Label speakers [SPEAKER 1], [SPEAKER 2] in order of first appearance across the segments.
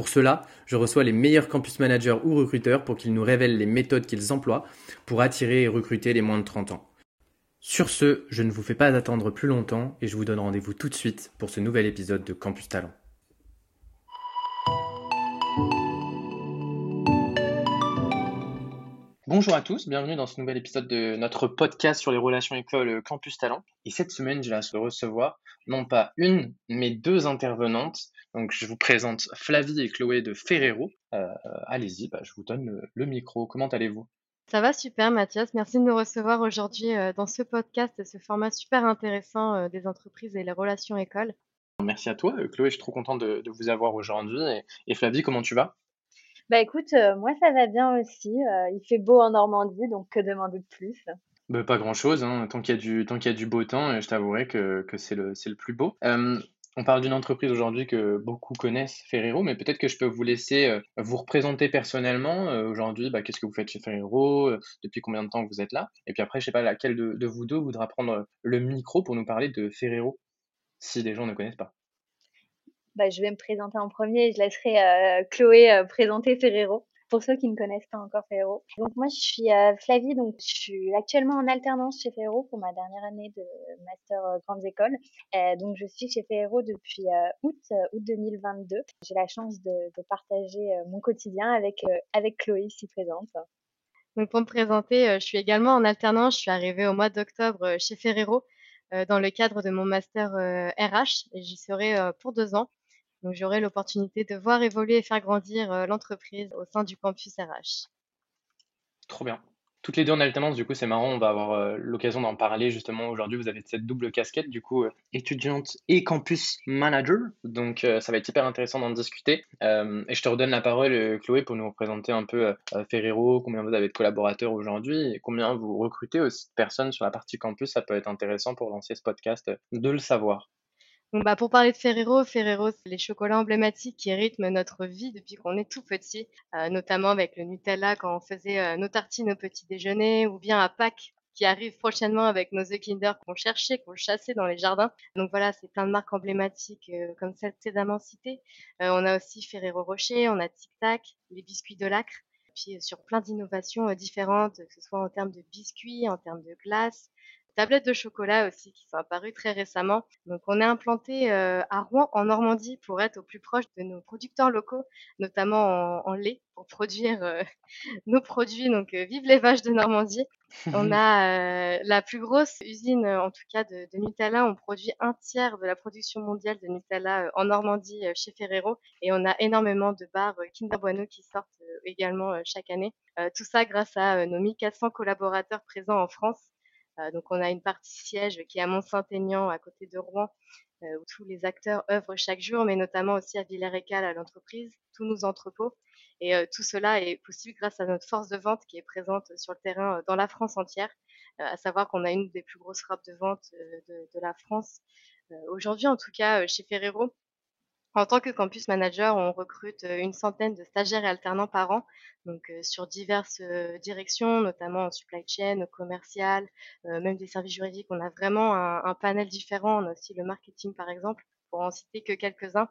[SPEAKER 1] Pour cela, je reçois les meilleurs campus managers ou recruteurs pour qu'ils nous révèlent les méthodes qu'ils emploient pour attirer et recruter les moins de 30 ans. Sur ce, je ne vous fais pas attendre plus longtemps et je vous donne rendez-vous tout de suite pour ce nouvel épisode de Campus Talent. Bonjour à tous, bienvenue dans ce nouvel épisode de notre podcast sur les relations école Campus Talent. Et cette semaine, chance de recevoir non pas une, mais deux intervenantes donc, je vous présente Flavie et Chloé de Ferrero. Euh, allez-y, bah, je vous donne le, micro. Comment allez-vous?
[SPEAKER 2] Ça va super, Mathias. Merci de nous recevoir aujourd'hui euh, dans ce podcast, ce format super intéressant euh, des entreprises et les relations écoles.
[SPEAKER 1] Merci à toi, Chloé. Je suis trop contente de, vous avoir aujourd'hui. Et, Flavie, comment tu vas?
[SPEAKER 3] Bah écoute, moi ça va bien aussi. il fait beau en Normandie, donc que demander de plus?
[SPEAKER 1] Bah, pas grand chose, hein. tant qu'il y, a du, y a du beau temps, je t'avouerai que, que c'est le, le, plus beau. On parle d'une entreprise aujourd'hui que beaucoup connaissent, Ferrero, mais peut-être que je peux vous laisser euh, vous représenter personnellement. Euh, aujourd'hui, bah, qu'est-ce que vous faites chez Ferrero euh, Depuis combien de temps vous êtes là? Et puis après, je sais pas laquelle de, vous deux voudra prendre le micro pour nous parler de Ferrero, si les gens ne connaissent pas.
[SPEAKER 3] Bah, je vais me présenter en premier. Je laisserai Chloé présenter Ferrero pour ceux qui ne connaissent pas encore Ferrero. Donc moi, je suis euh, Flavie, donc je suis actuellement en alternance chez Ferrero pour ma dernière année de master euh, grandes écoles. Euh, donc je suis chez Ferrero depuis août, août 2022. J'ai la chance de, de partager mon quotidien avec avec Chloé ici présente.
[SPEAKER 2] Donc pour me présenter, je suis également en alternance. Je suis arrivée au mois d'octobre chez Ferrero dans le cadre de mon master RH et j'y serai pour deux ans. Donc j'aurai l'opportunité de voir évoluer et faire grandir euh, l'entreprise au sein du campus RH.
[SPEAKER 1] Trop bien. Toutes les deux en alternance, du coup, c'est marrant, on va avoir euh, l'occasion d'en parler justement aujourd'hui. Vous avez cette double casquette, du coup, euh, étudiante et campus manager. Donc, ça va être hyper intéressant d'en discuter. et je te redonne la parole, Chloé, pour nous représenter un peu Ferrero, combien vous avez de collaborateurs aujourd'hui et combien vous recrutez aussi de personnes sur la partie campus. Ça peut être intéressant pour lancer ce podcast de le savoir.
[SPEAKER 2] Bah, pour parler de Ferrero, Ferrero, c'est les chocolats emblématiques qui rythment notre vie depuis qu'on est tout petit, euh, notamment avec le Nutella quand on faisait euh, nos tartines au petit déjeuner, ou bien à Pâques qui arrive prochainement avec nos œufs Kinder qu'on cherchait, qu'on chassait dans les jardins. Donc voilà, c'est plein de marques emblématiques euh, comme celle précédemment citée. on a aussi Ferrero Rocher, on a Tic Tac, les biscuits de lacre, puis sur plein d'innovations différentes, que ce soit en termes de biscuits, en termes de glace, tablettes de chocolat aussi qui sont apparues très récemment. Donc on est implanté euh, à Rouen en Normandie pour être au plus proche de nos producteurs locaux, notamment en, lait pour produire euh, nos produits. Donc euh, vive les vaches de Normandie. On a la plus grosse usine en tout cas de, de, Nutella. On produit un tiers de la production mondiale de Nutella en Normandie chez Ferrero et on a énormément de bars Kinder Bueno qui sortent également chaque année. tout ça grâce à nos 1400 collaborateurs présents en France donc on a une partie siège qui est à Mont-Saint-Aignan, à côté de Rouen, euh, où tous les acteurs œuvrent chaque jour, mais notamment aussi à Villers-Écal, à l'entreprise, tous nos entrepôts. Et euh, tout cela est possible grâce à notre force de vente qui est présente sur le terrain dans la France entière, à savoir qu'on a une des plus grosses frappes de vente de la France. Aujourd'hui, en tout cas, chez Ferrero, en tant que campus manager, on recrute euh, une centaine de stagiaires et alternants par an, donc euh, sur diverses euh, directions, notamment en supply chain, commercial, même des services juridiques. On a vraiment un, panel différent. On a aussi le marketing, par exemple, pour en citer que quelques-uns.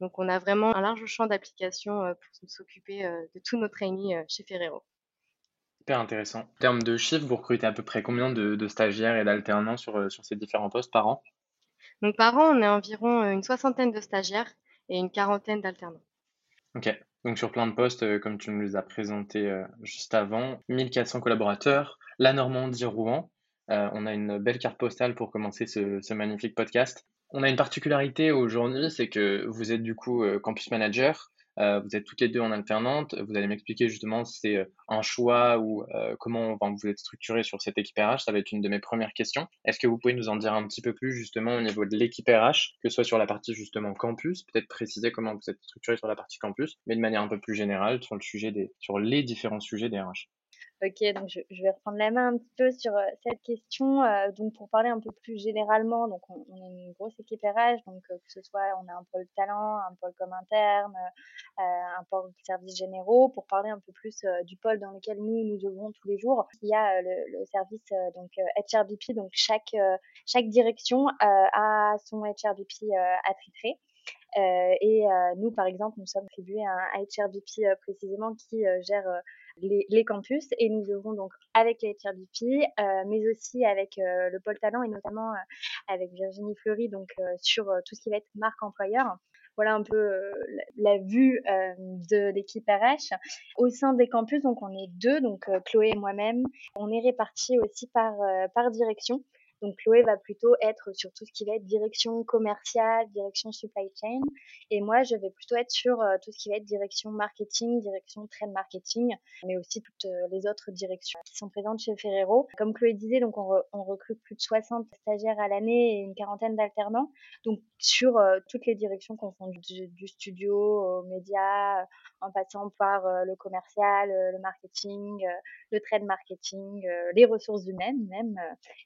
[SPEAKER 2] Donc, on a vraiment un large champ d'application pour s'occuper de tous nos trainees chez Ferrero.
[SPEAKER 1] Super intéressant. En termes de chiffres, vous recrutez à peu près combien de, stagiaires et d'alternants sur, sur ces différents postes par an?
[SPEAKER 2] Donc par an, on est environ une soixantaine de stagiaires et une quarantaine d'alternants.
[SPEAKER 1] Ok, donc sur plein de postes, euh, comme tu nous les as présentés euh, juste avant, 1400 collaborateurs, la Normandie, Rouen. Euh, on a une belle carte postale pour commencer ce magnifique podcast. On a une particularité aujourd'hui, c'est que vous êtes du coup campus manager, euh, vous êtes toutes les deux en alternante. Vous allez m'expliquer justement si c'est euh, un choix ou euh, comment vous êtes structuré sur cette équipe RH. Ça va être une de mes premières questions. Est-ce que vous pouvez nous en dire un petit peu plus justement au niveau de l'équipe RH, que ce soit sur la partie justement campus, peut-être préciser comment vous êtes structuré sur la partie campus, mais de manière un peu plus générale sur le sujet des, sur les différents sujets des RH.
[SPEAKER 3] Ok, donc je, je, vais reprendre la main un petit peu sur euh, cette question. Euh, donc pour parler un peu plus généralement, donc on, on est une grosse équipe RH, donc euh, que ce soit on a un pôle talent, un pôle comme interne, un pôle services généraux. Pour parler un peu plus du pôle dans lequel nous nous œuvrons tous les jours, il y a le, le, service donc HRBP. Donc chaque chaque direction a son HRBP attitré. Euh, et euh, nous, par exemple, nous sommes attribués à un HRBP euh, précisément qui gère les, les, campus et nous œuvrons donc avec les HRBP, mais aussi avec le pôle talent et notamment avec Virginie Fleury donc sur tout ce qui va être marque employeur voilà un peu la, vue de l'équipe RH. Au sein des campus, donc on est deux, donc Chloé et moi-même. On est répartis aussi par, par direction. Donc Chloé va plutôt être sur tout ce qui va être direction commerciale, direction supply chain. Et moi, je vais plutôt être sur euh, tout ce qui va être direction marketing, direction trade marketing, mais aussi toutes euh, les autres directions qui sont présentes chez Ferrero. Comme Chloé disait, donc on, recrute plus de 60 stagiaires à l'année et une quarantaine d'alternants. Donc sur euh, toutes les directions confondues, du, du studio aux médias, en passant par le commercial, le marketing, le trade marketing, les ressources humaines même,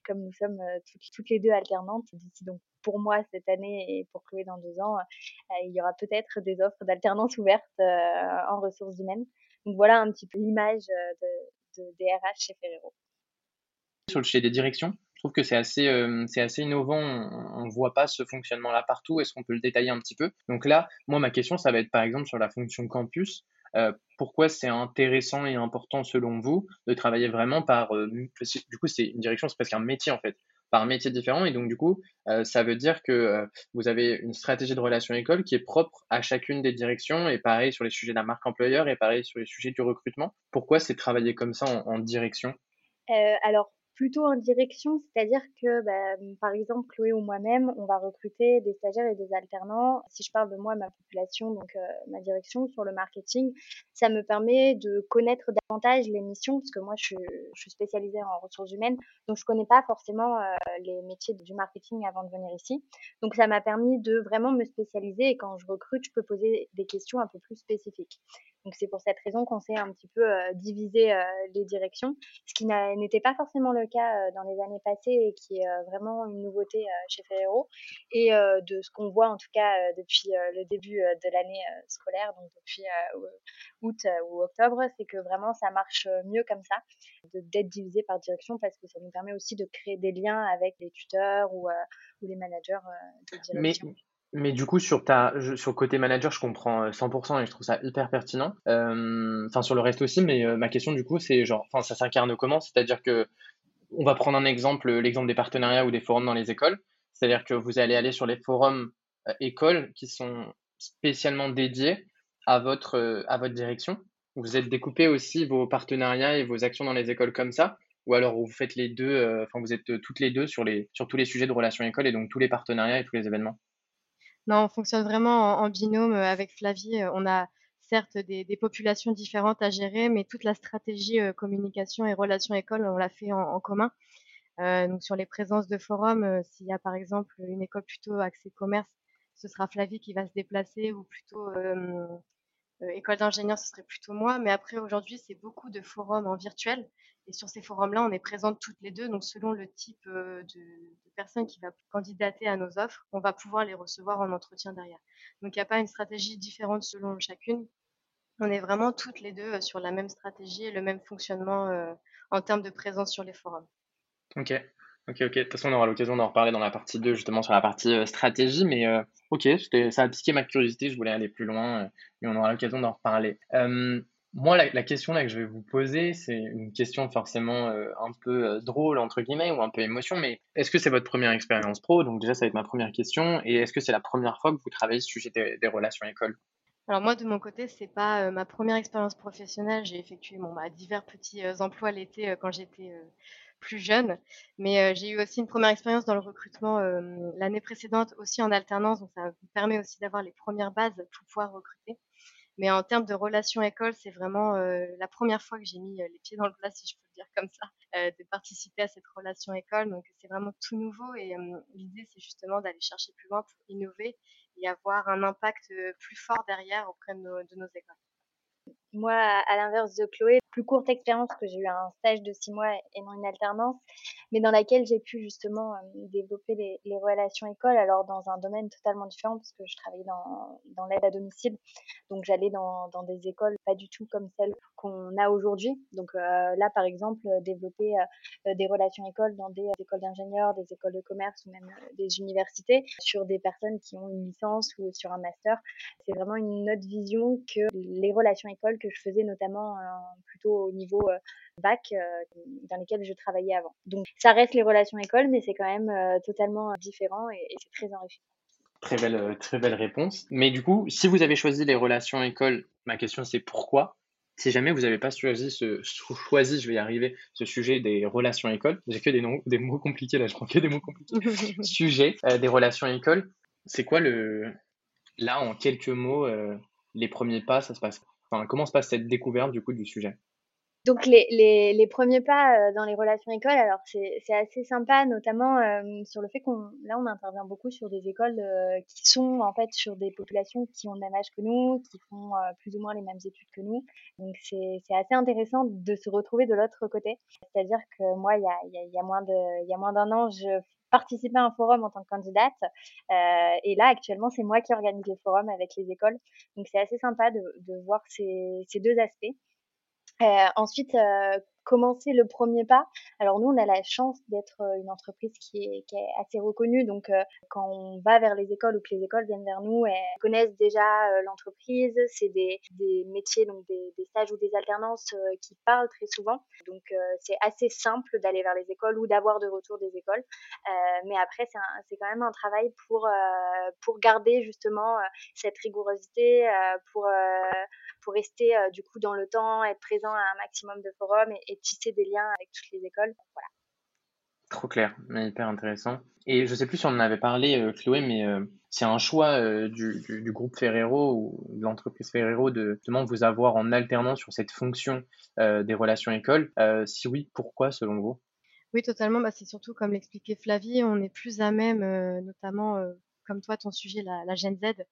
[SPEAKER 3] comme nous sommes euh, toutes, les deux alternantes d'ici donc pour moi cette année et pour Chloé dans deux ans, euh, il y aura peut-être des offres d'alternance ouvertes euh, en ressources humaines. Donc voilà un petit peu l'image de, de, des chez Ferrero.
[SPEAKER 1] Sur le sujet des directions, je trouve que c'est assez, c'est assez innovant. On ne voit pas ce fonctionnement-là partout. Est-ce qu'on peut le détailler un petit peu? Donc là, moi, ma question, ça va être par exemple sur la fonction campus. pourquoi c'est intéressant et important selon vous de travailler vraiment par. du coup, c'est une direction, c'est presque un métier en fait par métier différent. Et donc, du coup, euh, ça veut dire que euh, vous avez une stratégie de relation école qui est propre à chacune des directions et pareil sur les sujets de la marque employeur et pareil sur les sujets du recrutement. Pourquoi c'est travailler comme ça en, en direction?
[SPEAKER 3] Euh, Alors, plutôt en direction, c'est-à-dire que, bah, par exemple, Chloé ou moi-même, on va recruter des stagiaires et des alternants. Si je parle de moi, ma population, donc euh, ma direction sur le marketing, ça me permet de connaître davantage les missions, parce que moi, je, suis spécialisée en ressources humaines, donc je connais pas forcément euh, les métiers du marketing avant de venir ici. Donc ça m'a permis de vraiment me spécialiser et quand je recrute, je peux poser des questions un peu plus spécifiques. Donc c'est pour cette raison qu'on s'est un petit peu euh, divisé les directions, ce qui n'était pas forcément le cas dans les années passées et qui est vraiment une nouveauté chez Ferrero. Et de ce qu'on voit en tout cas depuis le début de l'année scolaire, donc depuis août ou octobre, c'est que vraiment ça marche mieux comme ça, d'être divisé par direction parce que ça nous permet aussi de créer des liens avec les tuteurs ou, ou les managers de direction.
[SPEAKER 1] Mais du coup, sur ta, sur le côté manager, je comprends 100% euh, et je trouve ça hyper pertinent. Euh, enfin, sur le reste aussi, mais euh, ma question du coup, c'est genre, enfin, ça s'incarne comment? C'est-à-dire que, on va prendre un exemple, l'exemple des partenariats ou des forums dans les écoles. C'est-à-dire que vous allez aller sur les forums écoles qui sont spécialement dédiés à votre, à votre direction. Vous êtes découpé aussi vos partenariats et vos actions dans les écoles comme ça ou alors vous faites les deux, enfin vous êtes toutes les deux sur, les, sur tous les sujets de relations écoles et donc tous les partenariats et tous les événements
[SPEAKER 2] non, on fonctionne vraiment en, binôme euh, avec Flavie. Euh, on a certes des, populations différentes à gérer, mais toute la stratégie euh, communication et relations école, on l'a fait en, commun. donc sur les présences de forums, s'il y a par exemple une école plutôt axée commerce, ce sera Flavie qui va se déplacer, ou plutôt école d'ingénieur, ce serait plutôt moi. Mais après aujourd'hui, c'est beaucoup de forums en virtuel. Et sur ces forums-là, on est présentes toutes les deux. Donc, selon le type de, de personne qui va candidater à nos offres, on va pouvoir les recevoir en entretien derrière. Donc, il n'y a pas une stratégie différente selon chacune. On est vraiment toutes les deux sur la même stratégie et le même fonctionnement en termes de présence sur les forums.
[SPEAKER 1] Ok, ok, ok. De toute façon, on aura l'occasion d'en reparler dans la partie 2, justement sur la partie stratégie. Mais ok, ça a piqué ma curiosité. Je voulais aller plus loin, mais on aura l'occasion d'en reparler. Moi, la, question que je vais vous poser, c'est une question forcément euh, un peu euh, drôle, entre guillemets, ou un peu émotion, mais est-ce que c'est votre première expérience pro? Donc déjà, ça va être ma première question. Et est-ce que c'est la première fois que vous travaillez sur le sujet des, relations écoles
[SPEAKER 2] alors moi, de mon côté, c'est pas euh, ma première expérience professionnelle. J'ai effectué bah, divers petits emplois l'été quand j'étais plus jeune, mais j'ai eu aussi une première expérience dans le recrutement l'année précédente, aussi en alternance. Donc ça me permet aussi d'avoir les premières bases pour pouvoir recruter. Mais en termes de relation école, c'est vraiment euh, la première fois que j'ai mis euh, les pieds dans le plat, si je peux le dire comme ça, euh, de participer à cette relation école. Donc c'est vraiment tout nouveau et l'idée, c'est justement d'aller chercher plus loin pour innover et avoir un impact plus fort derrière auprès de nos, de nos écoles.
[SPEAKER 3] Moi, à l'inverse de Chloé, plus courte expérience que j'ai eu un stage de six mois et non une alternance, mais dans laquelle j'ai pu justement euh, développer les, relations écoles, alors dans un domaine totalement différent parce que je travaillais dans, dans l'aide à domicile, donc j'allais dans, dans, des écoles pas du tout comme celles qu'on a aujourd'hui. Donc euh, là, par exemple, développer euh, des relations écoles dans des écoles d'ingénieurs, des écoles de commerce ou même des universités sur des personnes qui ont une licence ou sur un master, c'est vraiment une autre vision que les relations écoles je faisais notamment plutôt au niveau euh, bac euh, dans lesquels je travaillais avant. Donc ça reste les relations écoles, mais c'est quand même euh, totalement différent et, c'est très enrichissant.
[SPEAKER 1] Très belle, très belle réponse. Mais du coup, si vous avez choisi les relations écoles, ma question c'est pourquoi? Si jamais vous n'avez pas choisi ce choisi, je vais y arriver, ce sujet des relations écoles, j'ai que des, noms, des mots compliqués là, je prends que des mots compliqués. sujet des relations écoles, c'est quoi le là en quelques mots les premiers pas, ça se passe comment se passe cette découverte du coup du sujet?
[SPEAKER 3] Donc les, premiers pas euh, dans les relations écoles, alors c'est assez sympa, notamment euh, sur le fait qu'on là on intervient beaucoup sur des écoles euh, qui sont en fait sur des populations qui ont le même âge que nous, qui font plus ou moins les mêmes études que nous. Donc c'est assez intéressant de se retrouver de l'autre côté. C'est-à-dire que moi il y a, y, a, y a moins d'un an je participais à un forum en tant que candidate. Euh, et là, actuellement, c'est moi qui organise les forums avec les écoles. Donc, c'est assez sympa de, de voir ces, ces, deux aspects. Euh, ensuite, euh, commencer le premier pas. Alors nous, on a la chance d'être euh, une entreprise qui est, assez reconnue. Donc euh, quand on va vers les écoles ou que les écoles viennent vers nous, elles connaissent déjà euh, l'entreprise. C'est des, métiers, donc des, stages ou des alternances qui parlent très souvent. Donc c'est assez simple d'aller vers les écoles ou d'avoir de retour des écoles. mais après, c'est quand même un travail pour, pour garder justement cette rigorosité, pour, pour rester du coup dans le temps, être présent à un maximum de forums tisser des liens avec toutes les écoles. Voilà.
[SPEAKER 1] Trop clair, mais hyper intéressant. Et je sais plus si on en avait parlé, euh, Chloé, mais euh, c'est un choix euh, du, du, groupe Ferrero ou de l'entreprise Ferrero de justement vous avoir en alternance sur cette fonction des relations écoles. si oui, pourquoi selon vous?
[SPEAKER 2] Oui, totalement. Bah, c'est surtout comme l'expliquait Flavie, on est plus à même, notamment comme toi, ton sujet, la, la Gen Z,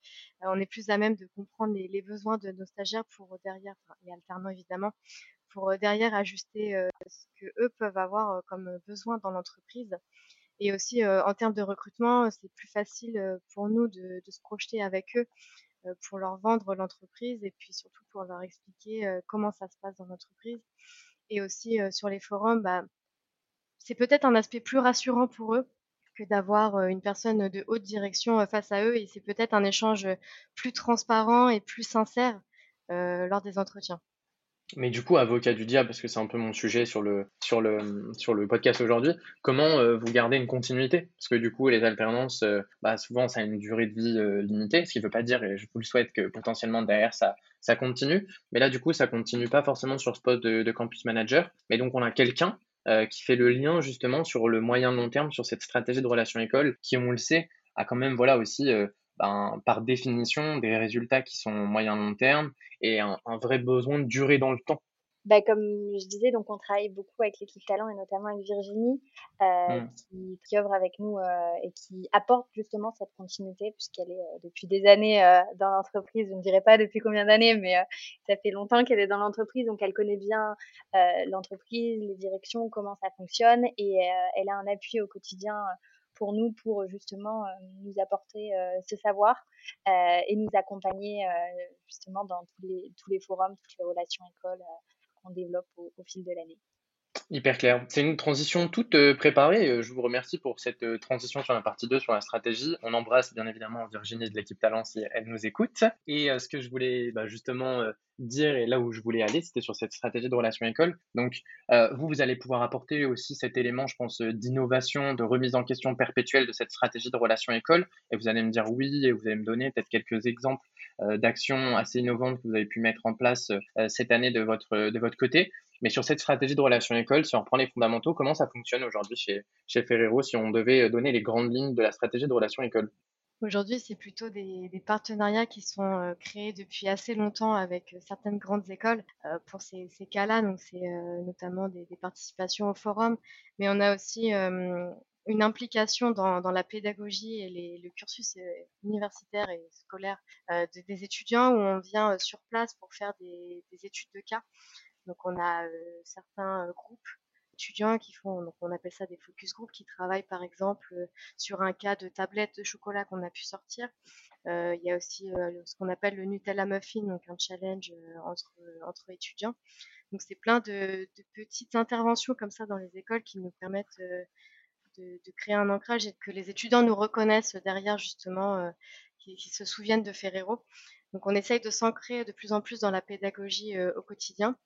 [SPEAKER 2] on est plus à même de comprendre les, les besoins de nos stagiaires pour derrière, enfin, et alternants évidemment, pour derrière ajuster ce que eux peuvent avoir comme besoin dans l'entreprise. Et aussi en termes de recrutement, c'est plus facile pour nous de, se projeter avec eux pour leur vendre l'entreprise et puis surtout pour leur expliquer comment ça se passe dans l'entreprise. Et aussi sur les forums, bah, c'est peut-être un aspect plus rassurant pour eux que d'avoir une personne de haute direction face à eux et c'est peut-être un échange plus transparent et plus sincère lors des entretiens.
[SPEAKER 1] Mais du coup, avocat du diable, parce que c'est un peu mon sujet sur le, sur le, sur le podcast aujourd'hui, comment euh, vous gardez une continuité? Parce que du coup, les alternances, euh, bah, souvent, ça a une durée de vie euh, limitée, ce qui ne veut pas dire, et je vous le souhaite, que potentiellement derrière, ça, ça continue. Mais là, du coup, ça continue pas forcément sur ce poste de, de campus manager. Mais donc, on a quelqu'un qui fait le lien justement sur le moyen long terme, sur cette stratégie de relation école, qui, on le sait, a quand même voilà aussi ben, par définition des résultats qui sont moyen long terme et un, un, vrai besoin de durer dans le temps.
[SPEAKER 3] Bah, comme je disais, donc on travaille beaucoup avec l'équipe talent et notamment avec Virginie euh, mmh. qui, qui œuvre avec nous euh, et qui apporte justement cette continuité puisqu'elle est euh, depuis des années dans l'entreprise. Je ne dirais pas depuis combien d'années, mais ça fait longtemps qu'elle est dans l'entreprise, donc elle connaît bien l'entreprise, les directions, comment ça fonctionne et elle a un appui au quotidien pour nous pour justement euh, nous apporter euh, ce savoir euh, et nous accompagner justement dans tous les, tous les forums, toutes les relations écoles qu'on développe au, au fil de l'année.
[SPEAKER 1] Hyper clair. C'est une transition toute préparée. Je vous remercie pour cette transition sur la partie 2 sur la stratégie. On embrasse bien évidemment Virginie de l'équipe Talent si elle nous écoute. Et ce que je voulais bah, justement dire et là où je voulais aller, c'était sur cette stratégie de relation école. Donc, euh, vous, vous allez pouvoir apporter aussi cet élément, je pense, d'innovation, de remise en question perpétuelle de cette stratégie de relation école. Et vous allez me dire oui, et vous allez me donner peut-être quelques exemples euh, d'actions assez innovantes que vous avez pu mettre en place euh, cette année de votre, de votre côté. Mais sur cette stratégie de relation école, si on reprend les fondamentaux, comment ça fonctionne aujourd'hui chez, chez Ferrero si on devait donner les grandes lignes de la stratégie de relation école?
[SPEAKER 2] Aujourd'hui, c'est plutôt des, partenariats qui sont euh, créés depuis assez longtemps avec euh, certaines grandes écoles euh, pour ces, cas-là. Donc, c'est notamment des, participations au forum, mais on a aussi une implication dans, la pédagogie et le cursus universitaire et scolaire des étudiants où on vient sur place pour faire des études de cas. Donc on a certains groupes étudiants qui font, donc on appelle ça des focus groups, qui travaillent par exemple euh, sur un cas de tablette de chocolat qu'on a pu sortir. Euh, il y a aussi euh, ce qu'on appelle le Nutella Muffin, donc un challenge entre, étudiants. Donc c'est plein de, petites interventions comme ça dans les écoles qui nous permettent de, créer un ancrage et que les étudiants nous reconnaissent derrière justement, qui, se souviennent de Ferrero. Donc on essaye de s'ancrer de plus en plus dans la pédagogie au quotidien.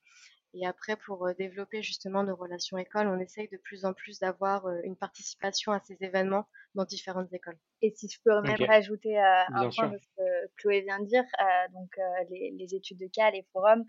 [SPEAKER 2] Et après, pour euh, développer justement nos relations écoles, on essaye de plus en plus d'avoir euh, une participation à ces événements dans différentes écoles.
[SPEAKER 3] Et si je peux même rajouter euh, un point de ce que Chloé vient de dire, donc les, études de cas, les forums,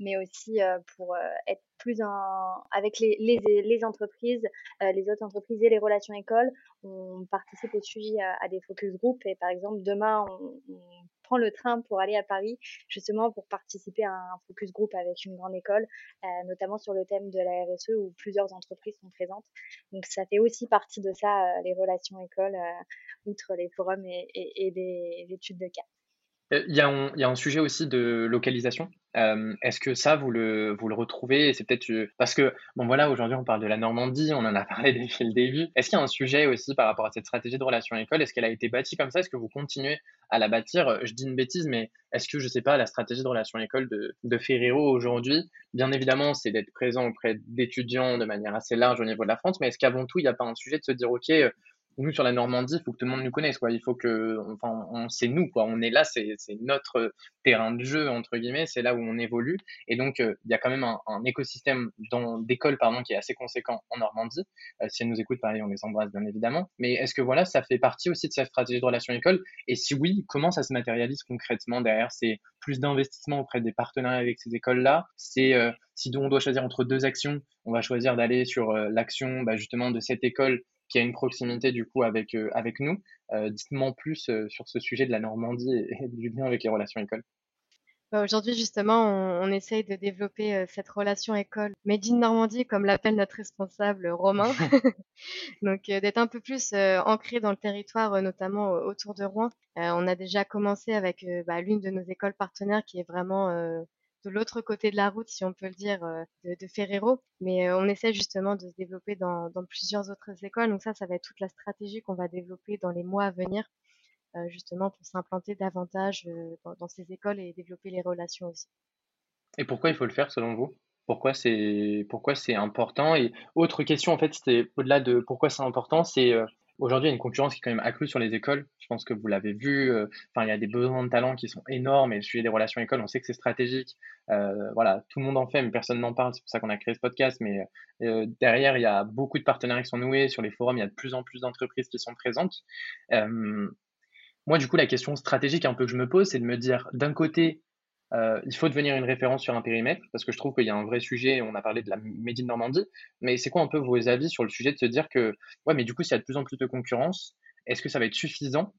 [SPEAKER 3] mais aussi pour être plus en avec les, les, entreprises, les autres entreprises et les relations écoles, on participe aussi à, à des focus group. Et par exemple demain on, on prend le train pour aller à Paris, justement pour participer à un focus group avec une grande école, euh, notamment sur le thème de la RSE où plusieurs entreprises sont présentes. Donc ça fait aussi partie de ça, euh, les relations écoles, euh, outre les forums et, et, et les études de cas.
[SPEAKER 1] Euh, il y, a un, il y, a un, sujet aussi de localisation. Euh, Est-ce que ça, vous le, vous le retrouvez? C'est peut-être euh, parce que, bon voilà, aujourd'hui on parle de la Normandie, on en a parlé depuis le début. Est-ce qu'il y a un sujet aussi par rapport à cette stratégie de relation école Est-ce qu'elle a été bâtie comme ça? Est-ce que vous continuez à la bâtir? Je dis une bêtise, mais est-ce que, je sais pas, la stratégie de relation école de, de Ferrero aujourd'hui, bien évidemment, c'est d'être présent auprès d'étudiants de manière assez large au niveau de la France, mais est-ce qu'avant tout, il n'y a pas un sujet de se dire, OK, nous sur la Normandie, il faut que tout le monde nous connaisse quoi. Il faut que, enfin, on, c'est nous quoi. On est là, c'est notre terrain de jeu entre guillemets, c'est là où on évolue. Et donc euh, il y a quand même un, un écosystème d'écoles pardon qui est assez conséquent en Normandie. Euh, si elles nous écoutent, pareil, on les embrasse bien évidemment. Mais est-ce que voilà, ça fait partie aussi de cette stratégie de relation école Et si oui, comment ça se matérialise concrètement derrière? C'est plus d'investissement auprès des partenaires avec ces écoles là. C'est euh, si on doit choisir entre deux actions, on va choisir d'aller sur l'action bah, justement de cette école qui a une proximité du coup avec, euh, avec nous. Euh, dites-moi plus euh, sur ce sujet de la Normandie et, du lien avec les relations écoles.
[SPEAKER 2] Bah, aujourd'hui, justement, on, essaye de développer cette relation école Made in Normandie, comme l'appelle notre responsable Romain. Donc, d'être un peu plus ancré dans le territoire, notamment autour de Rouen. on a déjà commencé avec bah, l'une de nos écoles partenaires qui est vraiment de l'autre côté de la route, si on peut le dire, euh, de, Ferrero. Mais euh, on essaie justement de se développer dans, dans, plusieurs autres écoles. Donc ça, ça va être toute la stratégie qu'on va développer dans les mois à venir, euh, justement pour s'implanter davantage dans, dans, ces écoles et développer les relations aussi.
[SPEAKER 1] Et pourquoi il faut le faire selon vous? Pourquoi c'est pourquoi c'est important? Et autre question en fait c'était au-delà de pourquoi c'est important c'est Aujourd'hui, il y a une concurrence qui est quand même accrue sur les écoles. Je pense que vous l'avez vu. Euh, enfin, il y a des besoins de talent qui sont énormes. Et le sujet des relations écoles, on sait que c'est stratégique. Euh, voilà, tout le monde en fait, mais personne n'en parle. C'est pour ça qu'on a créé ce podcast. Mais euh, derrière, il y a beaucoup de partenariats qui sont noués. Sur les forums, il y a de plus en plus d'entreprises qui sont présentes. moi, du coup, la question stratégique un peu que je me pose, c'est de me dire, d'un côté, euh, il faut devenir une référence sur un périmètre parce que je trouve qu'il y a un vrai sujet. On a parlé de la Made in Normandie, mais c'est quoi un peu vos avis sur le sujet de se dire que, ouais, mais du coup, s'il y a de plus en plus de concurrence, est-ce que ça va être suffisant?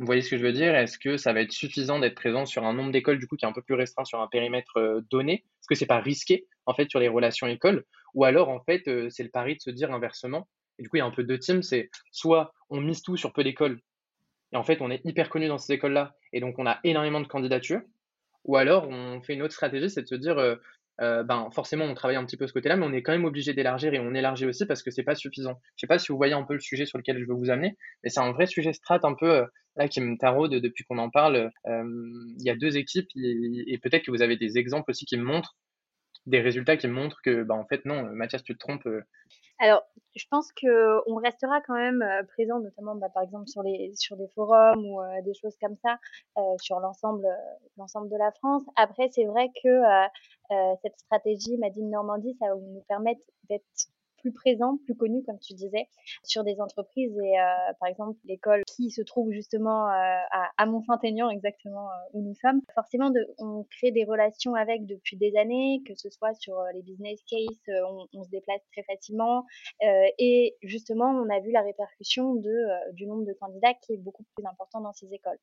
[SPEAKER 1] Vous voyez ce que je veux dire? Est-ce que ça va être suffisant d'être présent sur un nombre d'écoles du coup qui est un peu plus restreint sur un périmètre euh, donné? Est-ce que c'est pas risqué en fait sur les relations écoles? Ou alors en fait euh, c'est le pari de se dire inversement et du coup il y a un peu deux teams, c'est soit on mise tout sur peu d'écoles et en fait on est hyper connu dans ces écoles-là et donc on a énormément de candidatures ou alors, on fait une autre stratégie, c'est de se dire, euh, euh, ben, forcément, on travaille un petit peu ce côté-là, mais on est quand même obligé d'élargir et on élargit aussi parce que c'est pas suffisant. Je sais pas si vous voyez un peu le sujet sur lequel je veux vous amener, mais c'est un vrai sujet strat un peu euh, là qui me taraude depuis qu'on en parle. il y a deux équipes et, peut-être que vous avez des exemples aussi qui me montrent des résultats qui montrent que, ben, en fait, non, Mathias, tu te trompes.
[SPEAKER 3] Alors, je pense que on restera quand même euh, présent, notamment bah, par exemple sur les des forums ou euh, des choses comme ça, euh, sur l'ensemble l'ensemble de la France. Après, c'est vrai que cette stratégie Madine Normandie, ça va nous permettre d'être plus présent, plus connu, comme tu disais, sur des entreprises. Et euh, par exemple, l'école qui se trouve justement euh, à, à Mont-Saint-Aignan, exactement euh, où nous sommes, forcément, de, on crée des relations avec depuis des années, que ce soit sur les business cases, on, on, se déplace très facilement. et justement, on a vu la répercussion de, du nombre de candidats qui est beaucoup plus important dans ces écoles.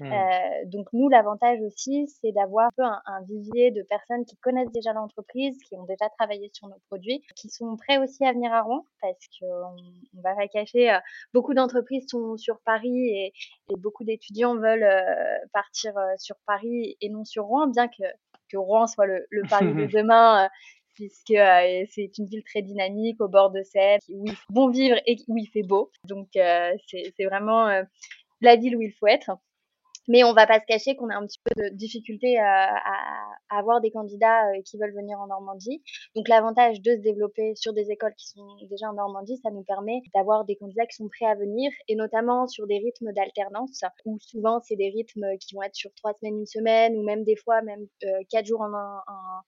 [SPEAKER 3] Mmh. Euh, donc nous, l'avantage aussi, c'est d'avoir un, un, vivier de personnes qui connaissent déjà l'entreprise, qui ont déjà travaillé sur nos produits, qui sont prêts aussi aussi à venir à Rouen parce qu'on on va pas cacher, beaucoup d'entreprises sont sur Paris et, et beaucoup d'étudiants veulent partir sur Paris et non sur Rouen, bien que, que Rouen soit le, le Paris de demain puisque euh, c'est une ville très dynamique au bord de Seine, où il faut bon vivre et où il fait beau. Donc euh, c'est vraiment euh, la ville où il faut être. Mais on va pas se cacher qu'on a un petit peu de difficulté à, à, avoir des candidats qui veulent venir en Normandie. Donc l'avantage de se développer sur des écoles qui sont déjà en Normandie, ça nous permet d'avoir des candidats qui sont prêts à venir, et notamment sur des rythmes d'alternance, où souvent c'est des rythmes qui vont être sur trois semaines, une semaine, ou même des fois même quatre jours en, en,